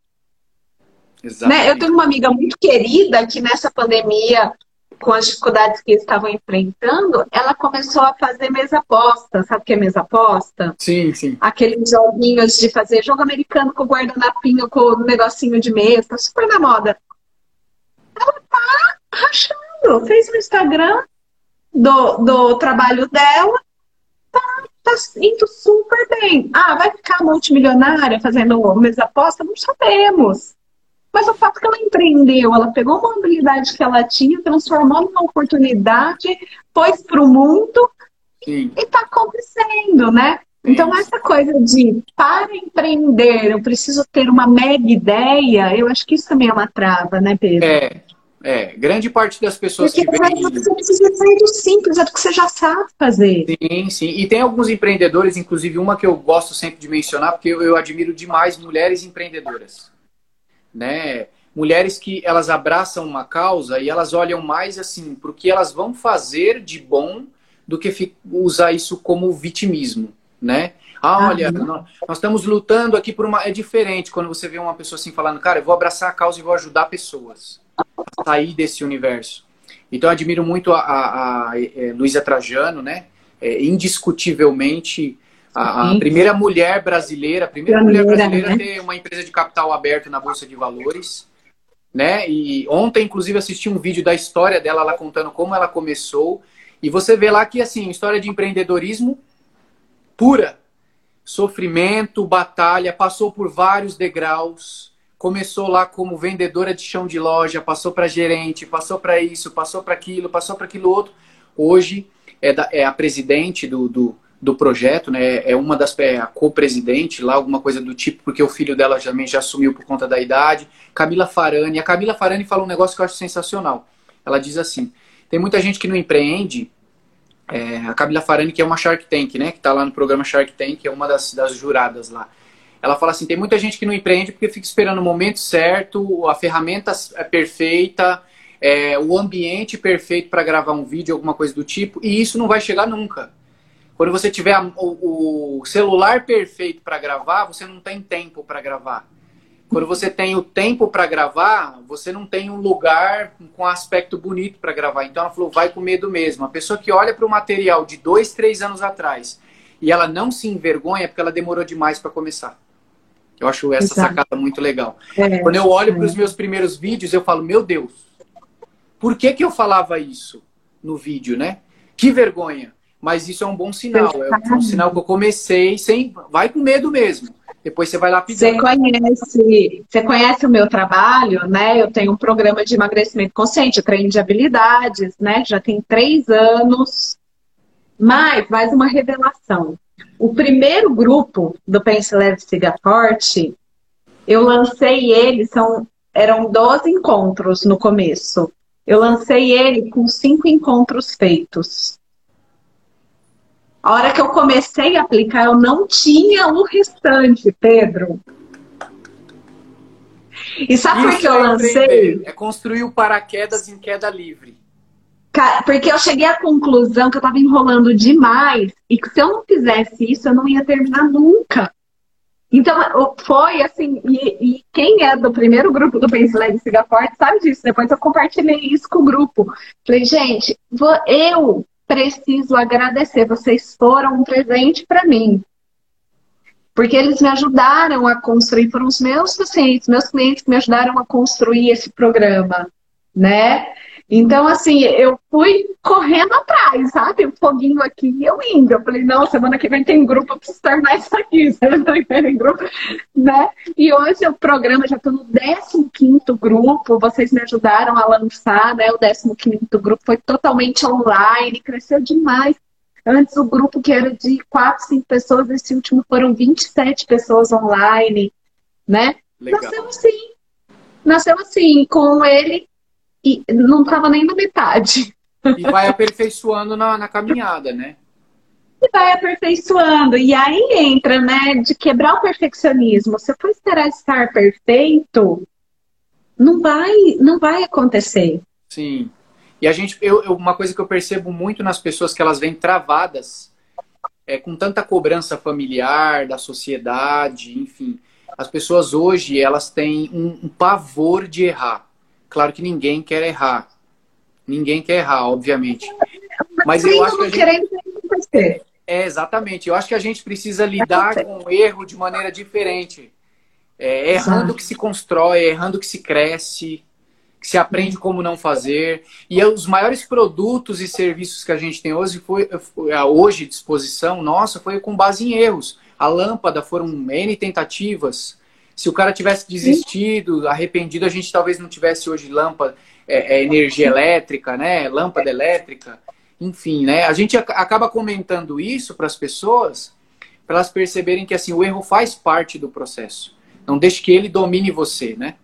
Né? Eu tenho uma amiga muito querida que nessa pandemia, com as dificuldades que estavam enfrentando, ela começou a fazer mesa aposta. Sabe o que é mesa aposta? Sim, sim. Aqueles joguinhos de fazer jogo americano com guardanapinho, com o negocinho de mesa, tá super na moda. Ela tá rachando. Fez no Instagram, do, do trabalho dela, tá, tá indo super bem. Ah, vai ficar multimilionária fazendo mesa aposta? Não sabemos. Mas o fato que ela empreendeu, ela pegou uma habilidade que ela tinha, transformou numa oportunidade, pôs para o mundo Sim. e está acontecendo, né? Então, essa coisa de para empreender, eu preciso ter uma mega ideia, eu acho que isso também é uma trava, né, Pedro? É, É, grande parte das pessoas Porque que vêm. Você precisa sair do simples, é do que você já sabe fazer. Sim, sim. E tem alguns empreendedores, inclusive uma que eu gosto sempre de mencionar, porque eu, eu admiro demais mulheres empreendedoras. Né? Mulheres que elas abraçam uma causa e elas olham mais assim para o que elas vão fazer de bom do que usar isso como vitimismo, né? Ah, olha, nós, nós, estamos lutando aqui por uma. É diferente quando você vê uma pessoa assim falando, cara, eu vou abraçar a causa e vou ajudar pessoas sair desse universo. Então, eu admiro muito a, a, a, a é, Luísa Trajano, né? É, indiscutivelmente a, a, primeira mulher brasileira, a primeira mulher brasileira a né? ter uma empresa de capital aberto na Bolsa de Valores. Né? E ontem, inclusive, assisti um vídeo da história dela, ela contando como ela começou. E você vê lá que, assim, história de empreendedorismo pura sofrimento, batalha, passou por vários degraus. Começou lá como vendedora de chão de loja, passou para gerente, passou para isso, passou para aquilo, passou para aquilo outro. Hoje é, da, é a presidente do, do, do, projeto, né? É uma das é a co-presidente lá, alguma coisa do tipo, porque o filho dela também já assumiu por conta da idade. Camila Farani. A Camila Farani fala um negócio que eu acho sensacional. Ela diz assim: tem muita gente que não empreende é, a Camila Farani, que é uma Shark Tank, né? Que está lá no programa Shark Tank, é uma das, das juradas lá. Ela fala assim: tem muita gente que não empreende porque fica esperando o momento certo, a ferramenta é perfeita, é, o ambiente perfeito para gravar um vídeo, alguma coisa do tipo, e isso não vai chegar nunca. Quando você tiver a, o, o celular perfeito para gravar, você não tem tempo para gravar. Quando você tem o tempo para gravar, você não tem um lugar com aspecto bonito para gravar. Então ela falou, vai com medo mesmo. A pessoa que olha para o material de dois, três anos atrás e ela não se envergonha é porque ela demorou demais para começar. Eu acho essa Exato. sacada muito legal. É, Quando eu olho para os meus primeiros vídeos, eu falo, meu Deus, por que, que eu falava isso no vídeo, né? Que vergonha. Mas isso é um bom sinal. É um sinal que eu comecei sem. Vai com medo mesmo. Depois você vai lá pedir. Você conhece, você conhece o meu trabalho, né? Eu tenho um programa de emagrecimento consciente, treino de habilidades, né? Já tem três anos. Mas, mais uma revelação. O primeiro grupo do Pense Leve Siga Forte, eu lancei ele, são, eram 12 encontros no começo. Eu lancei ele com cinco encontros feitos. A hora que eu comecei a aplicar, eu não tinha o restante, Pedro. E sabe por que eu é lancei? É construir o paraquedas em queda livre. Porque eu cheguei à conclusão que eu estava enrolando demais e que se eu não fizesse isso, eu não ia terminar nunca. Então, foi assim, e, e quem é do primeiro grupo do Leve Siga Forte sabe disso. Depois eu compartilhei isso com o grupo. Falei, gente, eu preciso agradecer. Vocês foram um presente para mim. Porque eles me ajudaram a construir, foram os meus pacientes, meus clientes que me ajudaram a construir esse programa, né? Então, assim, eu fui correndo atrás, sabe? O foguinho aqui e eu indo. Eu falei, não, semana que vem tem grupo, eu preciso terminar isso aqui. <laughs> Semana que vem tem grupo, né? E hoje o programa, já estou no 15 grupo, vocês me ajudaram a lançar, né? O 15 grupo foi totalmente online, cresceu demais. Antes o grupo que era de 4, 5 pessoas, esse último foram 27 pessoas online, né? Legal. Nasceu assim. Nasceu assim, com ele e não estava nem na metade. E vai aperfeiçoando na, na caminhada, né? E vai aperfeiçoando. E aí entra, né, de quebrar o perfeccionismo. Se eu for esperar estar perfeito, não vai, não vai acontecer. Sim. E a gente, eu, eu, uma coisa que eu percebo muito nas pessoas que elas vêm travadas, é com tanta cobrança familiar, da sociedade, enfim. As pessoas hoje, elas têm um, um pavor de errar. Claro que ninguém quer errar. Ninguém quer errar, obviamente. Mas eu acho que a gente... É, é, exatamente. Eu acho que a gente precisa lidar com o erro de maneira diferente. É, errando que se constrói, errando que se cresce, que se aprende como não fazer. E é os maiores produtos e serviços que a gente tem hoje, foi, foi hoje disposição nossa, foi com base em erros. A lâmpada foram N tentativas, se o cara tivesse desistido, arrependido, a gente talvez não tivesse hoje lâmpada, é, é, energia elétrica, né? Lâmpada elétrica, enfim, né? A gente acaba comentando isso para as pessoas, para elas perceberem que assim o erro faz parte do processo. Não deixe que ele domine você, né?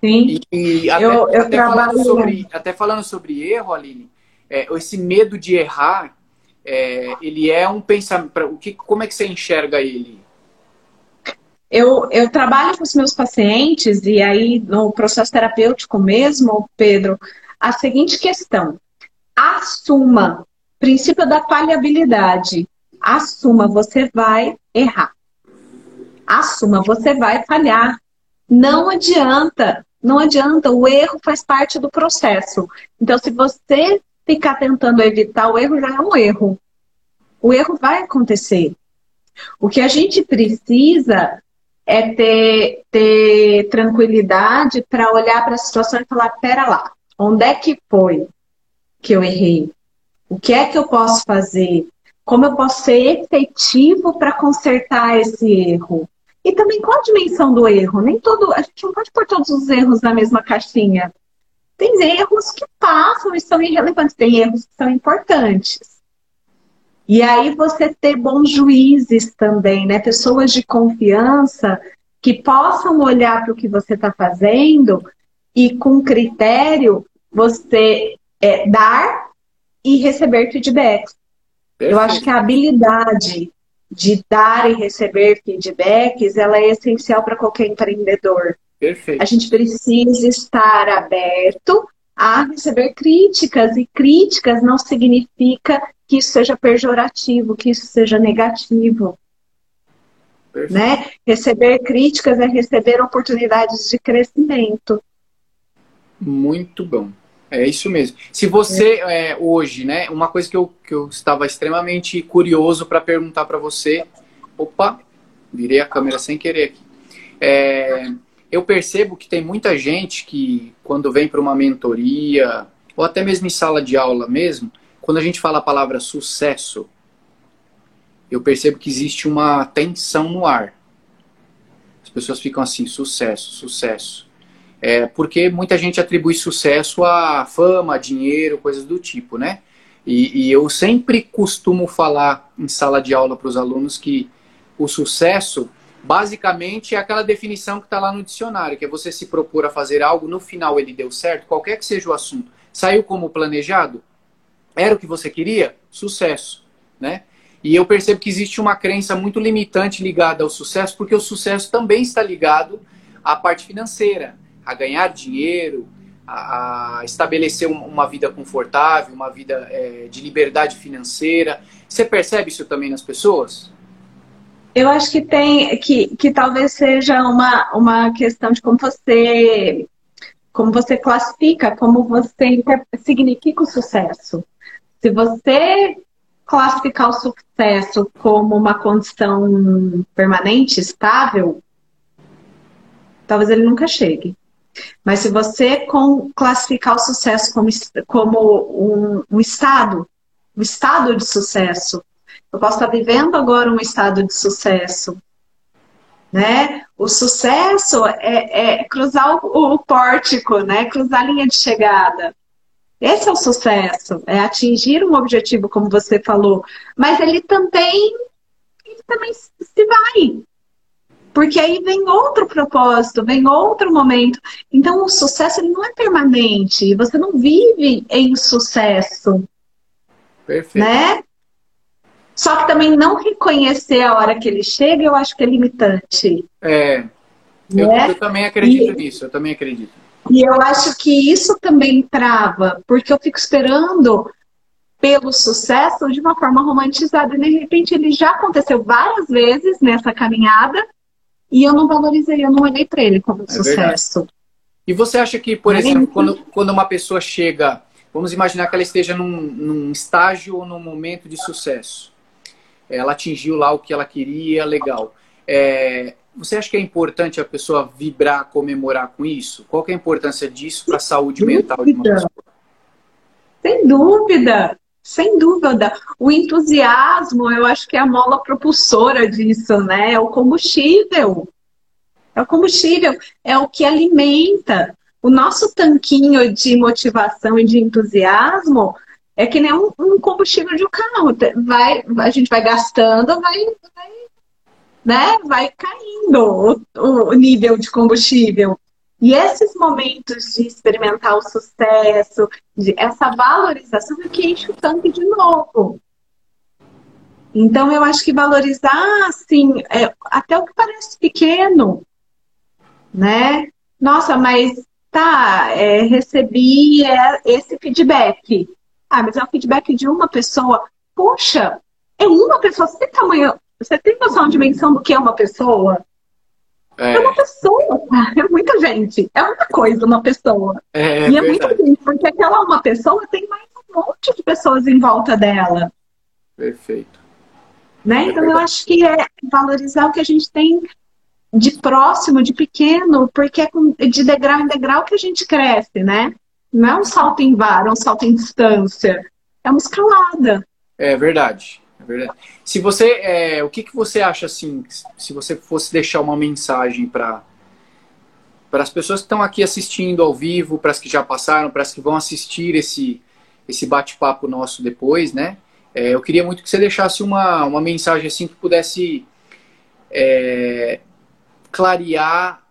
Sim. E, e até, eu, eu até, trabalho... falando sobre, até falando sobre erro, Aline, é, esse medo de errar, é, ele é um pensamento. O que, como é que você enxerga ele? Eu, eu trabalho com os meus pacientes, e aí no processo terapêutico mesmo, Pedro, a seguinte questão: assuma, princípio da falhabilidade, assuma, você vai errar. Assuma, você vai falhar. Não adianta, não adianta, o erro faz parte do processo. Então, se você ficar tentando evitar o erro, já é um erro. O erro vai acontecer. O que a gente precisa é ter, ter tranquilidade para olhar para a situação e falar: pera lá, onde é que foi que eu errei? O que é que eu posso fazer? Como eu posso ser efetivo para consertar esse erro? E também qual a dimensão do erro? Nem todo, a gente não pode pôr todos os erros na mesma caixinha. Tem erros que passam e são irrelevantes, tem erros que são importantes. E aí você ter bons juízes também, né? Pessoas de confiança que possam olhar para o que você está fazendo e com critério você é, dar e receber feedbacks. Perfeito. Eu acho que a habilidade de dar e receber feedbacks ela é essencial para qualquer empreendedor. Perfeito. A gente precisa estar aberto a receber críticas e críticas não significa que isso seja pejorativo, que isso seja negativo. Né? Receber críticas é receber oportunidades de crescimento. Muito bom. É isso mesmo. Se você é, hoje, né, uma coisa que eu, que eu estava extremamente curioso para perguntar para você. Opa, virei a câmera sem querer aqui. É, eu percebo que tem muita gente que, quando vem para uma mentoria, ou até mesmo em sala de aula mesmo, quando a gente fala a palavra sucesso, eu percebo que existe uma tensão no ar. As pessoas ficam assim, sucesso, sucesso. É, porque muita gente atribui sucesso a fama, dinheiro, coisas do tipo, né? E, e eu sempre costumo falar em sala de aula para os alunos que o sucesso Basicamente é aquela definição que está lá no dicionário, que é você se propor a fazer algo, no final ele deu certo, qualquer que seja o assunto. Saiu como planejado? Era o que você queria? Sucesso, né? E eu percebo que existe uma crença muito limitante ligada ao sucesso, porque o sucesso também está ligado à parte financeira, a ganhar dinheiro, a, estabelecer uma vida confortável, uma vida é, de liberdade financeira. Você percebe isso também nas pessoas? Eu acho que tem que, que talvez seja uma, uma questão de como você como você classifica, como você significa o sucesso. Se você classificar o sucesso como uma condição permanente, estável, talvez ele nunca chegue. Mas se você com, classificar o sucesso como, como um, um estado, um estado de sucesso, eu posso estar vivendo agora um estado de sucesso. Né? O sucesso é, é cruzar o, o pórtico, né? cruzar a linha de chegada. Esse é o sucesso, é atingir um objetivo, como você falou. Mas ele também, ele também se vai. Porque aí vem outro propósito, vem outro momento. Então, o sucesso ele não é permanente. Você não vive em sucesso. Perfeito. Né? Só que também não reconhecer a hora que ele chega, eu acho que é limitante. É. Eu, né? eu também acredito e, nisso, eu também acredito. E eu acho que isso também trava, porque eu fico esperando pelo sucesso de uma forma romantizada. E de repente ele já aconteceu várias vezes nessa caminhada e eu não valorizei, eu não olhei para ele como é sucesso. Verdade. E você acha que, por exemplo, quando, quando uma pessoa chega, vamos imaginar que ela esteja num, num estágio ou num momento de sucesso ela atingiu lá o que ela queria, legal. É, você acha que é importante a pessoa vibrar, comemorar com isso? Qual é a importância disso para a saúde mental de uma pessoa? Sem dúvida, sem dúvida. O entusiasmo, eu acho que é a mola propulsora disso, né? É o combustível. É o combustível, é o que alimenta. O nosso tanquinho de motivação e de entusiasmo é que nem um, um combustível de um carro. Vai, a gente vai gastando, vai, vai, né, vai caindo o, o nível de combustível. E esses momentos de experimentar o sucesso, de essa valorização é que enche o tanque de novo. Então, eu acho que valorizar, assim, é, até o que parece pequeno, né? Nossa, mas tá, é, recebi é, esse feedback. Ah, mas é o feedback de uma pessoa. Poxa, é uma pessoa. Você tamanho. Você tem noção de dimensão do que é uma pessoa? É, é uma pessoa, É muita gente. É muita coisa uma pessoa. É, é e é muita gente, porque aquela uma pessoa tem mais um monte de pessoas em volta dela. Perfeito. Né? É então eu acho que é valorizar o que a gente tem de próximo, de pequeno, porque é de degrau em degrau que a gente cresce, né? Não é um salto em vara, é um salto em distância. É uma escalada. É verdade. Verdade. Se você, é, o que, que você acha assim, se você fosse deixar uma mensagem para para as pessoas que estão aqui assistindo ao vivo, para as que já passaram, para as que vão assistir esse esse bate-papo nosso depois, né? É, eu queria muito que você deixasse uma, uma mensagem assim que pudesse é, clarear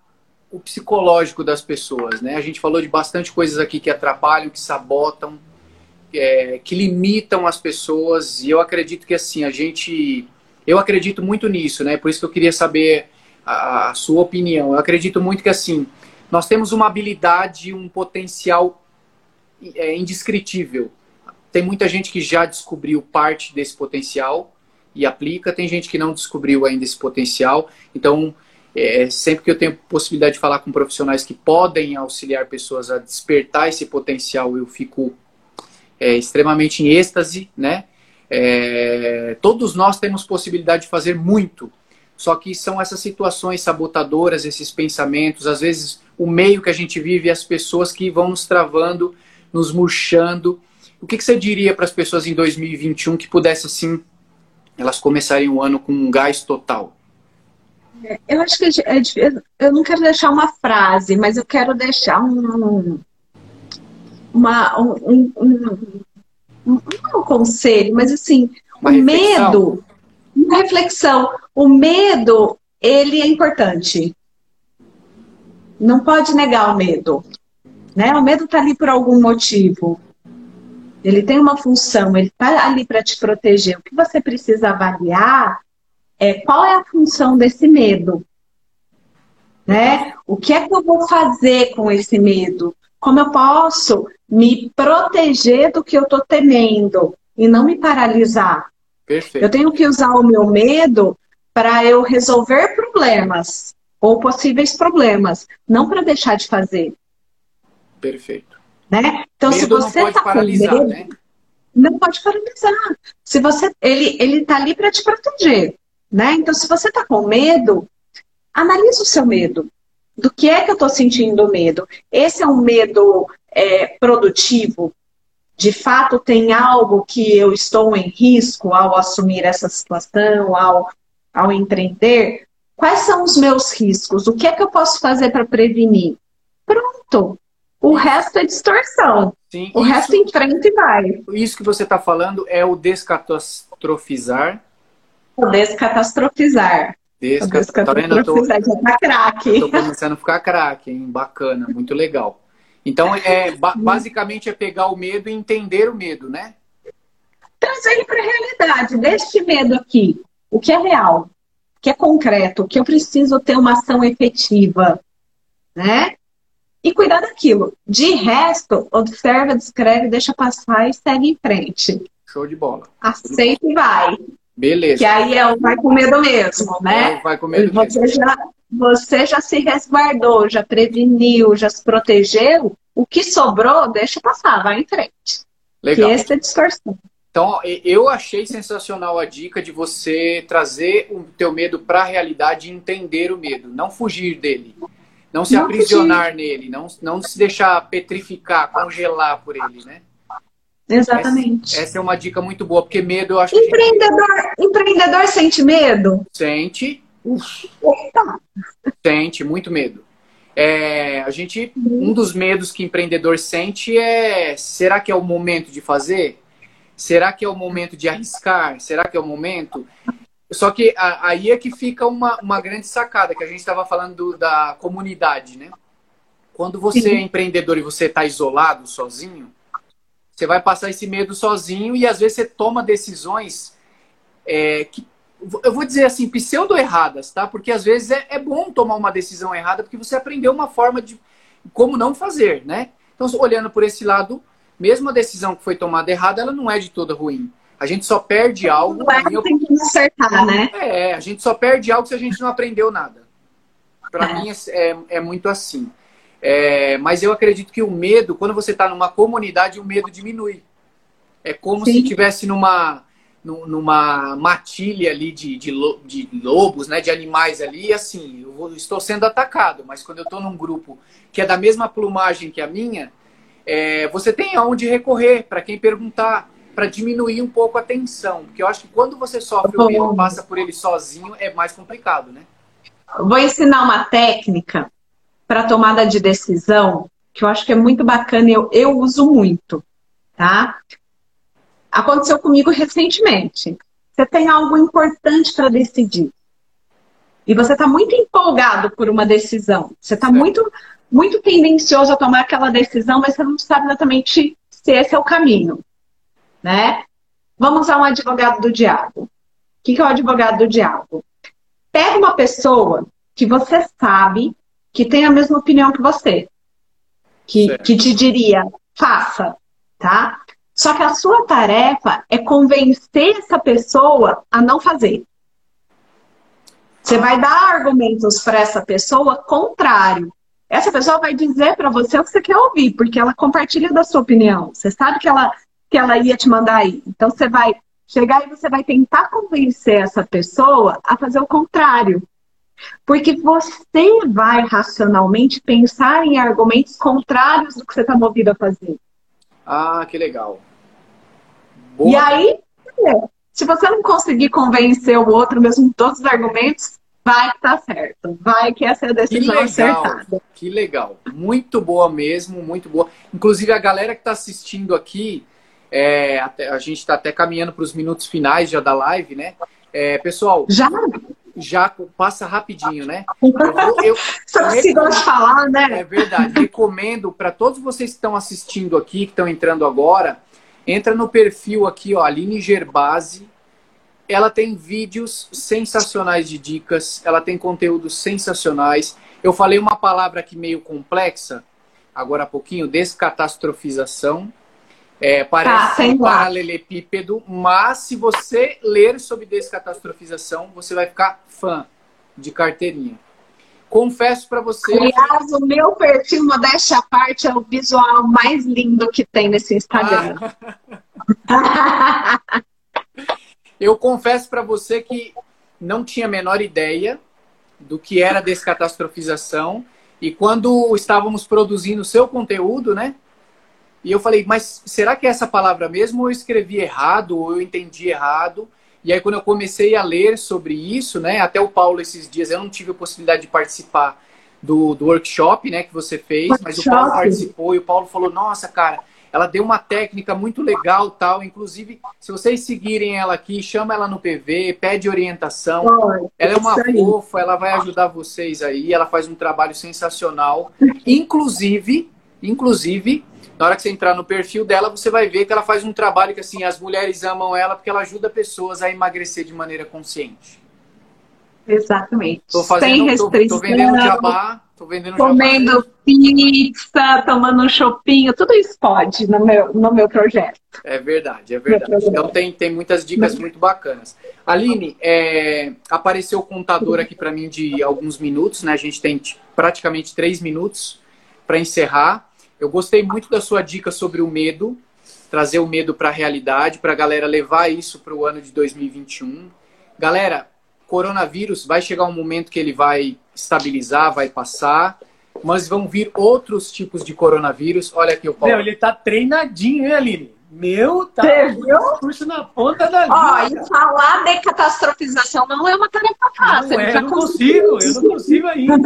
o psicológico das pessoas, né? A gente falou de bastante coisas aqui que atrapalham, que sabotam, é, que limitam as pessoas e eu acredito que assim a gente, eu acredito muito nisso, né? Por isso que eu queria saber a, a sua opinião. Eu acredito muito que assim nós temos uma habilidade, um potencial é, indescritível. Tem muita gente que já descobriu parte desse potencial e aplica, tem gente que não descobriu ainda esse potencial. Então é, sempre que eu tenho possibilidade de falar com profissionais que podem auxiliar pessoas a despertar esse potencial, eu fico é, extremamente em êxtase, né? É, todos nós temos possibilidade de fazer muito, só que são essas situações sabotadoras, esses pensamentos, às vezes o meio que a gente vive, as pessoas que vão nos travando, nos murchando. O que, que você diria para as pessoas em 2021 que pudesse assim, elas começarem o ano com um gás total? É, eu acho que é, eu não quero deixar uma frase, mas eu quero deixar um, uma, um, um, um, um conselho, mas assim, uma o reflexão. medo, uma reflexão, o medo, ele é importante. Não pode negar o medo. Né? O medo está ali por algum motivo. Ele tem uma função, ele está ali para te proteger. O que você precisa avaliar é qual é a função desse medo. Né? O que é que eu vou fazer com esse medo? Como eu posso me proteger do que eu estou temendo e não me paralisar? Perfeito. Eu tenho que usar o meu medo para eu resolver problemas ou possíveis problemas, não para deixar de fazer. Perfeito. Né? Então, medo se você está com medo, né? não pode paralisar. Se você, ele, ele está ali para te proteger. Né? Então, se você está com medo, analise o seu medo. Do que é que eu estou sentindo medo? Esse é um medo é, produtivo? De fato, tem algo que eu estou em risco ao assumir essa situação, ao, ao empreender? Quais são os meus riscos? O que é que eu posso fazer para prevenir? Pronto. O resto é distorção. Sim, o isso, resto em frente vai. Isso que você está falando é o descatastrofizar Descatastrofizar. Descatastrofizar. Tá vendo? Já tá craque. Tô começando a ficar craque, hein? Bacana, muito legal. Então, é, basicamente é pegar o medo e entender o medo, né? Trazer ele para a realidade. Deste medo aqui, o que é real, o que é concreto, o que eu preciso ter uma ação efetiva, né? E cuidar daquilo. De resto, observa, descreve, deixa passar e segue em frente. Show de bola. Aceita e vai. Beleza. Que aí é o vai com medo mesmo, né? É, vai com medo você mesmo. Já, você já se resguardou, já preveniu, já se protegeu. O que sobrou, deixa passar, vai em frente. Legal. Que essa é distorção. Então, eu achei sensacional a dica de você trazer o teu medo para a realidade e entender o medo, não fugir dele. Não se não aprisionar fugir. nele, não, não se deixar petrificar, congelar por ele, né? Exatamente. Essa, essa, é uma dica muito boa, porque medo eu acho empreendedor, que. Gente... Empreendedor sente medo? Sente. Sente, muito medo. É, a gente, um dos medos que empreendedor sente é: será que é o momento de fazer? Será que é o momento de arriscar? Será que é o momento? Só que aí é que fica uma, uma grande sacada, que a gente estava falando do, da comunidade, né? Quando você é empreendedor e você está isolado, sozinho, você vai passar esse medo sozinho e às vezes você toma decisões é, que, eu vou dizer assim, pseudo-erradas, tá? Porque às vezes é, é, bom tomar uma decisão errada porque você aprendeu uma forma de como não fazer, né? Então, olhando por esse lado, mesmo a decisão que foi tomada errada, ela não é de toda ruim. A gente só perde algo. Não é, tem que acertar, né? É, a gente só perde algo se a gente não aprendeu nada. Para é. mim é, é, é muito assim. É, mas eu acredito que o medo, quando você está numa comunidade, o medo diminui. É como Sim. se estivesse numa, numa matilha ali de, de, de, lobos, né, de animais ali, e assim, eu vou, estou sendo atacado, mas quando eu estou num grupo que é da mesma plumagem que a minha, é, você tem aonde recorrer para quem perguntar, para diminuir um pouco a tensão. Porque eu acho que quando você sofre o medo, passa por ele sozinho, é mais complicado, né? Vou ensinar uma técnica para tomada de decisão que eu acho que é muito bacana e eu, eu uso muito, tá? Aconteceu comigo recentemente. Você tem algo importante para decidir. E você está muito empolgado por uma decisão. Você está muito, muito tendencioso a tomar aquela decisão, mas você não sabe exatamente se esse é o caminho. Né? Vamos usar um advogado do diabo. O que é o advogado do diabo? Pega uma pessoa que você sabe que tem a mesma opinião que você, que, que te diria, faça, tá? Só que a sua tarefa é convencer essa pessoa a não fazer. Você vai dar argumentos para essa pessoa contrário. Essa pessoa vai dizer para você o que você quer ouvir, porque ela compartilha da sua opinião. Você sabe que ela, que ela ia te mandar aí. Então você vai chegar e você vai tentar convencer essa pessoa a fazer o contrário. Porque você vai racionalmente pensar em argumentos contrários do que você está movido a fazer. Ah, que legal. Boa. E aí, se você não conseguir convencer o outro mesmo com todos os argumentos, vai que tá certo. Vai que essa é a decisão que legal, acertada. Que legal. Muito boa mesmo, muito boa. Inclusive, a galera que está assistindo aqui, é, a gente está até caminhando para os minutos finais já da live, né? É, pessoal, já? já passa rapidinho, né? Eu, Só se gosta de falar, né? É verdade. Recomendo para todos vocês que estão assistindo aqui, que estão entrando agora, entra no perfil aqui, ó, Aline Gerbasi. Ela tem vídeos sensacionais de dicas, ela tem conteúdos sensacionais. Eu falei uma palavra aqui meio complexa, agora há pouquinho, descatastrofização. É, parece tá, um paralelepípedo, mas se você ler sobre descatastrofização, você vai ficar fã de carteirinha. Confesso para você. Aliás, o meu perfil, modéstia à parte, é o visual mais lindo que tem nesse Instagram. Ah. <laughs> Eu confesso para você que não tinha a menor ideia do que era descatastrofização. E quando estávamos produzindo o seu conteúdo, né? E eu falei, mas será que é essa palavra mesmo? Ou eu escrevi errado, ou eu entendi errado? E aí, quando eu comecei a ler sobre isso, né? Até o Paulo, esses dias, eu não tive a possibilidade de participar do, do workshop, né? Que você fez, workshop. mas o Paulo participou e o Paulo falou: Nossa, cara, ela deu uma técnica muito legal, tal. Inclusive, se vocês seguirem ela aqui, chama ela no PV, pede orientação. Oh, ela é uma fofa, ela vai ajudar vocês aí. Ela faz um trabalho sensacional. Inclusive, inclusive, na hora que você entrar no perfil dela, você vai ver que ela faz um trabalho que assim, as mulheres amam ela porque ela ajuda pessoas a emagrecer de maneira consciente. Exatamente. Tô fazendo, Sem restrição. Tô, tô vendendo jabá, tô vendendo comendo jabá. pizza, tomando um chopinho, tudo isso pode no meu, no meu projeto. É verdade, é verdade. Então tem, tem muitas dicas muito bacanas. Aline, é, apareceu o contador aqui para mim de alguns minutos, né? A gente tem praticamente três minutos para encerrar. Eu gostei muito da sua dica sobre o medo, trazer o medo para a realidade, para a galera levar isso para o ano de 2021. Galera, coronavírus vai chegar um momento que ele vai estabilizar, vai passar, mas vão vir outros tipos de coronavírus. Olha aqui o Paulo. Meu, ele tá treinadinho, hein, Aline? Meu, tá curso na ponta da língua. Ó, e falar de catastrofização não é uma tarefa fácil. Não é, eu não consigo, eu não consigo ainda.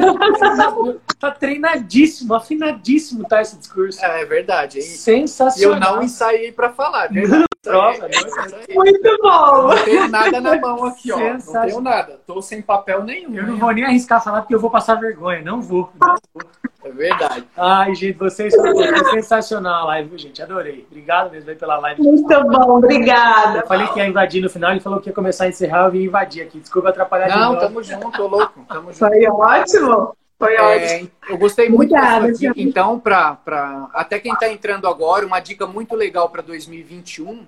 tá treinadíssimo, afinadíssimo tá esse discurso. É, é verdade. Hein? Sensacional. E eu não ensaiei para falar, verdade. Prova, <laughs> Muito bom. Não tenho nada na mão aqui, ó. Não tenho nada. Tô sem papel nenhum. Eu não vou nem arriscar falar porque eu vou passar vergonha. Não vou. Não vou. É verdade. Ai, gente, vocês foram sensacional a live, viu, gente? Adorei. Obrigado mesmo aí pela live. Muito bom, obrigada. Eu falei que ia invadir no final, ele falou que ia começar a encerrar, eu vim invadir aqui. Desculpa atrapalhar Não, de tamo junto, tô louco. Tamo junto. Foi ótimo. Foi é, ótimo. Eu gostei muito Obrigada, dessa dica. Então, pra, pra, até quem está entrando agora, uma dica muito legal para 2021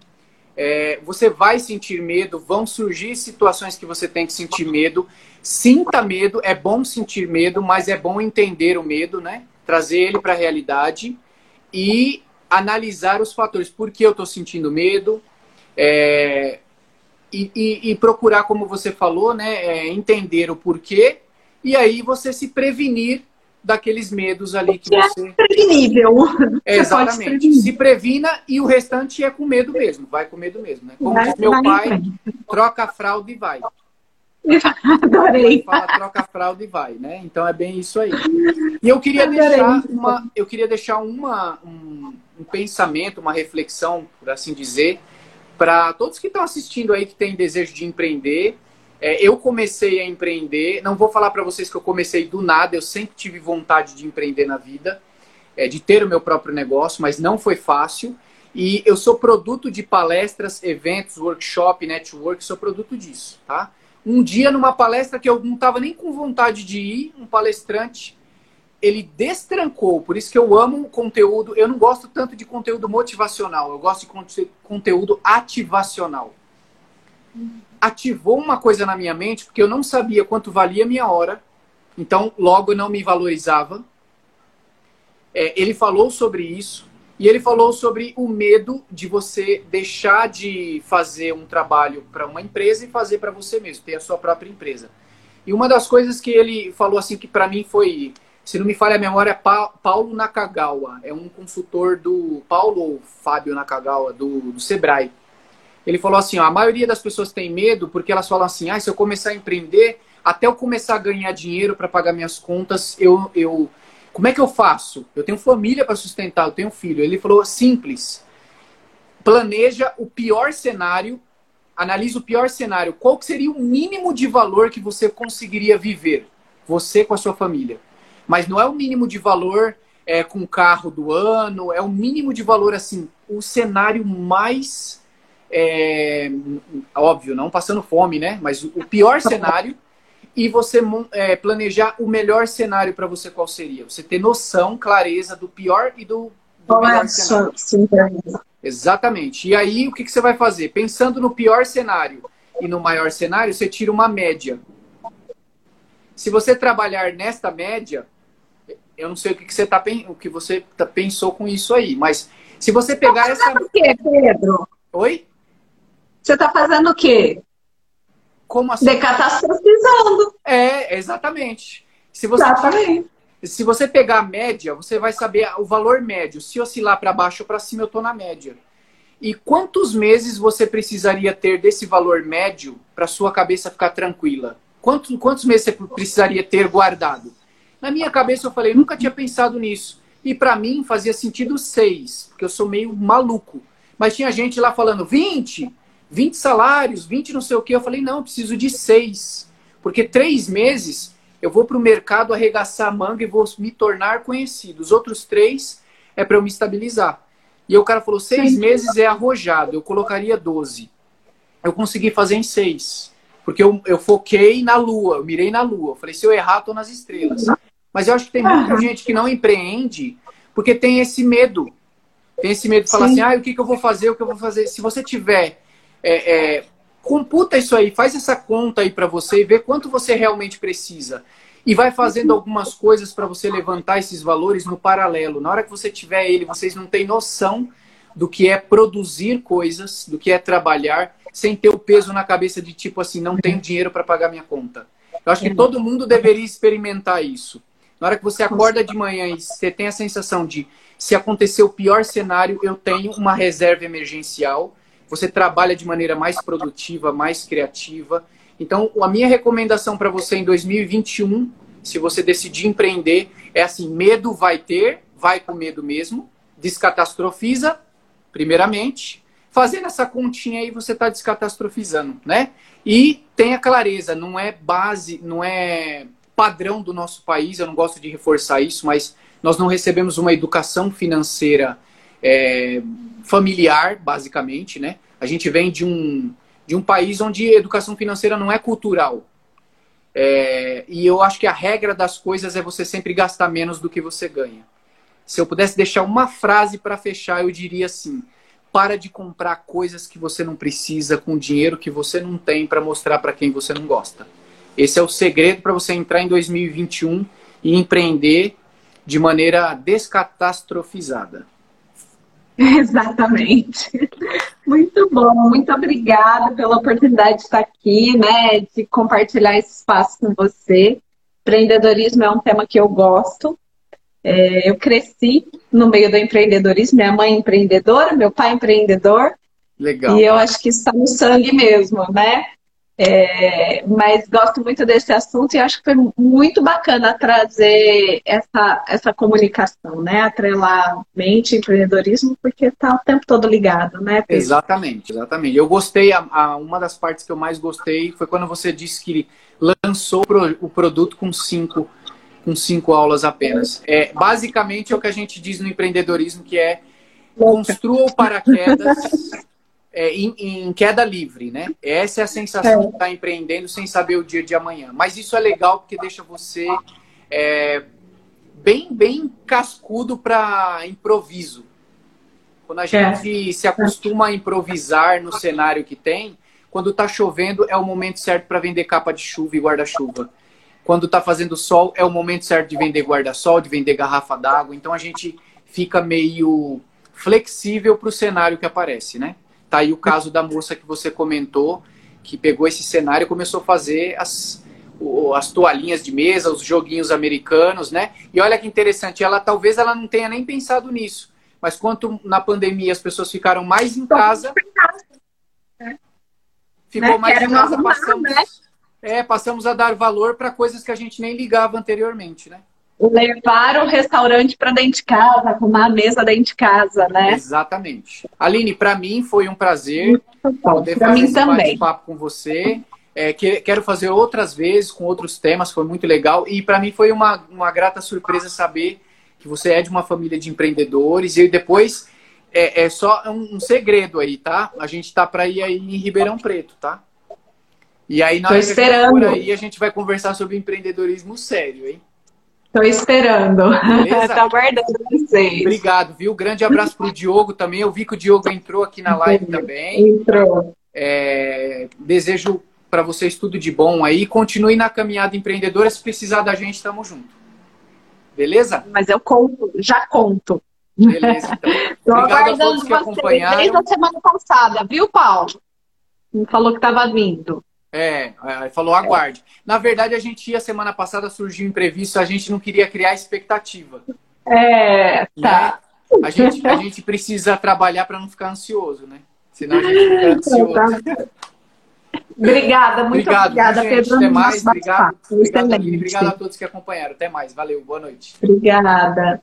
é, você vai sentir medo, vão surgir situações que você tem que sentir medo. Sinta medo, é bom sentir medo, mas é bom entender o medo, né? Trazer ele para a realidade e analisar os fatores. Por que eu estou sentindo medo? É, e, e, e, procurar, como você falou, né? É, entender o porquê e aí você se prevenir daqueles medos ali que, é você. É prevenível. É, exatamente. Se previna e o restante é com medo mesmo. Vai com medo mesmo, né? Como vai, diz meu pai, troca a fralda e vai. Adorei. Fala, troca a fralda e vai, né? Então é bem isso aí. E eu queria Adorei. deixar uma, eu queria deixar uma, um, um pensamento, uma reflexão, por assim dizer, para todos que estão assistindo aí que têm desejo de empreender é, eu comecei a empreender, não vou falar para vocês que eu comecei do nada, eu sempre tive vontade de empreender na vida, é, de ter o meu próprio negócio, mas não foi fácil. E eu sou produto de palestras, eventos, workshop, network, sou produto disso, tá? Um dia, numa palestra que eu não estava nem com vontade de ir, um palestrante, ele destrancou, por isso que eu amo conteúdo, eu não gosto tanto de conteúdo motivacional, eu gosto de conteúdo ativacional ativou uma coisa na minha mente, porque eu não sabia quanto valia a minha hora, então logo não me valorizava. É, ele falou sobre isso, e ele falou sobre o medo de você deixar de fazer um trabalho para uma empresa e fazer para você mesmo, ter a sua própria empresa. E uma das coisas que ele falou assim que para mim foi, se não me falha a memória, é Paulo Nakagawa, é um consultor do Paulo ou Fábio Nakagawa do, do Sebrae. Ele falou assim: ó, a maioria das pessoas tem medo porque elas falam assim: ah, se eu começar a empreender, até eu começar a ganhar dinheiro para pagar minhas contas, eu, eu. Como é que eu faço? Eu tenho família para sustentar, eu tenho filho. Ele falou: simples. Planeja o pior cenário, analisa o pior cenário. Qual seria o mínimo de valor que você conseguiria viver? Você com a sua família. Mas não é o mínimo de valor é, com o carro do ano, é o mínimo de valor assim, o cenário mais é, óbvio, não passando fome, né? Mas o pior cenário <laughs> e você é, planejar o melhor cenário para você qual seria. Você ter noção, clareza do pior e do, do melhor cenário. Exatamente. E aí, o que, que você vai fazer? Pensando no pior cenário e no maior cenário, você tira uma média. Se você trabalhar nesta média, eu não sei o que, que você tá, o que você tá, pensou com isso aí, mas se você pegar essa. O que, Pedro? Oi? Você está fazendo o quê? Como assim? Decatastrofizando. É, exatamente. Se você, exatamente. Se você pegar a média, você vai saber o valor médio. Se oscilar para baixo ou para cima, eu estou na média. E quantos meses você precisaria ter desse valor médio para sua cabeça ficar tranquila? Quantos, quantos meses você precisaria ter guardado? Na minha cabeça eu falei, nunca tinha pensado nisso. E para mim fazia sentido seis, porque eu sou meio maluco. Mas tinha gente lá falando 20, 20 salários, 20 não sei o que. Eu falei, não, eu preciso de seis. Porque três meses eu vou para o mercado arregaçar a manga e vou me tornar conhecido. Os outros três é para eu me estabilizar. E o cara falou, seis Sim. meses é arrojado, eu colocaria 12. Eu consegui fazer em seis. Porque eu, eu foquei na lua, eu mirei na lua. Eu falei, se eu errar, tô nas estrelas. Mas eu acho que tem muita gente que não empreende porque tem esse medo. Tem esse medo de falar Sim. assim, ah, o que, que eu vou fazer, o que eu vou fazer. Se você tiver é, é, computa isso aí, faz essa conta aí para você e vê quanto você realmente precisa. E vai fazendo algumas coisas para você levantar esses valores no paralelo. Na hora que você tiver ele, vocês não têm noção do que é produzir coisas, do que é trabalhar, sem ter o peso na cabeça de tipo assim, não tenho dinheiro para pagar minha conta. Eu acho que todo mundo deveria experimentar isso. Na hora que você acorda de manhã e você tem a sensação de se acontecer o pior cenário, eu tenho uma reserva emergencial você trabalha de maneira mais produtiva, mais criativa. Então, a minha recomendação para você em 2021, se você decidir empreender, é assim: medo vai ter, vai com medo mesmo, descatastrofiza, primeiramente. Fazendo essa continha aí, você está descatastrofizando, né? E tenha clareza, não é base, não é padrão do nosso país, eu não gosto de reforçar isso, mas nós não recebemos uma educação financeira é, familiar, basicamente, né? A gente vem de um, de um país onde educação financeira não é cultural. É, e eu acho que a regra das coisas é você sempre gastar menos do que você ganha. Se eu pudesse deixar uma frase para fechar, eu diria assim: para de comprar coisas que você não precisa com dinheiro que você não tem para mostrar para quem você não gosta. Esse é o segredo para você entrar em 2021 e empreender de maneira descatastrofizada. <laughs> Exatamente. Muito bom, muito obrigada pela oportunidade de estar aqui, né, de compartilhar esse espaço com você. Empreendedorismo é um tema que eu gosto. É, eu cresci no meio do empreendedorismo, minha mãe é empreendedora, meu pai é empreendedor. Legal. E eu acho que está no sangue mesmo, né? É, mas gosto muito desse assunto e acho que foi muito bacana trazer essa, essa comunicação, né? Atrelar mente e empreendedorismo, porque está o tempo todo ligado, né? Pedro? Exatamente, exatamente. Eu gostei, a, a, uma das partes que eu mais gostei foi quando você disse que lançou o produto com cinco, com cinco aulas apenas. É, basicamente é o que a gente diz no empreendedorismo, que é construa o paraquedas <laughs> é, em, em, queda livre, né? Essa é a sensação é. de estar empreendendo sem saber o dia de amanhã. Mas isso é legal porque deixa você é, bem, bem cascudo para improviso. Quando a gente é. se acostuma a improvisar no cenário que tem, quando está chovendo é o momento certo para vender capa de chuva e guarda-chuva. Quando está fazendo sol é o momento certo de vender guarda-sol, de vender garrafa d'água. Então a gente fica meio flexível para o cenário que aparece, né? Tá aí o caso da moça que você comentou, que pegou esse cenário e começou a fazer as, as toalhinhas de mesa, os joguinhos americanos, né? E olha que interessante, ela talvez ela não tenha nem pensado nisso, mas quanto na pandemia as pessoas ficaram mais em casa, ficou né? mais em casa, passamos, né? é, passamos a dar valor para coisas que a gente nem ligava anteriormente, né? Levar o restaurante para dentro de casa, arrumar a mesa dentro de casa, né? Exatamente. Aline, para mim foi um prazer poder pra fazer esse bate-papo com você. É, que, quero fazer outras vezes com outros temas, foi muito legal. E para mim foi uma, uma grata surpresa saber que você é de uma família de empreendedores. E depois é, é só um, um, segredo aí, tá? A gente está para ir aí em Ribeirão Preto, tá? E aí na Tô esperando. por aí a gente vai conversar sobre empreendedorismo sério, hein? Estou esperando. Estou <laughs> aguardando vocês. Obrigado, viu? Grande abraço para o Diogo também. Eu vi que o Diogo entrou aqui na live também. Entrou. É, desejo para vocês tudo de bom aí. Continue na caminhada empreendedora. Se precisar da gente, estamos junto. Beleza? Mas eu conto, já conto. Beleza, então. <laughs> Obrigado a todos que acompanharam. Desde a semana passada, viu, Paulo? Me falou que estava vindo. É, falou aguarde. Na verdade, a gente ia semana passada, surgiu imprevisto, a gente não queria criar expectativa. É, tá. Né? A, gente, a gente precisa trabalhar para não ficar ansioso, né? Senão a gente fica ansioso. Obrigada, muito obrigado, obrigada, gente. Pedro. Até mais, obrigado. Obrigado, obrigado a todos que acompanharam. Até mais, valeu, boa noite. Obrigada.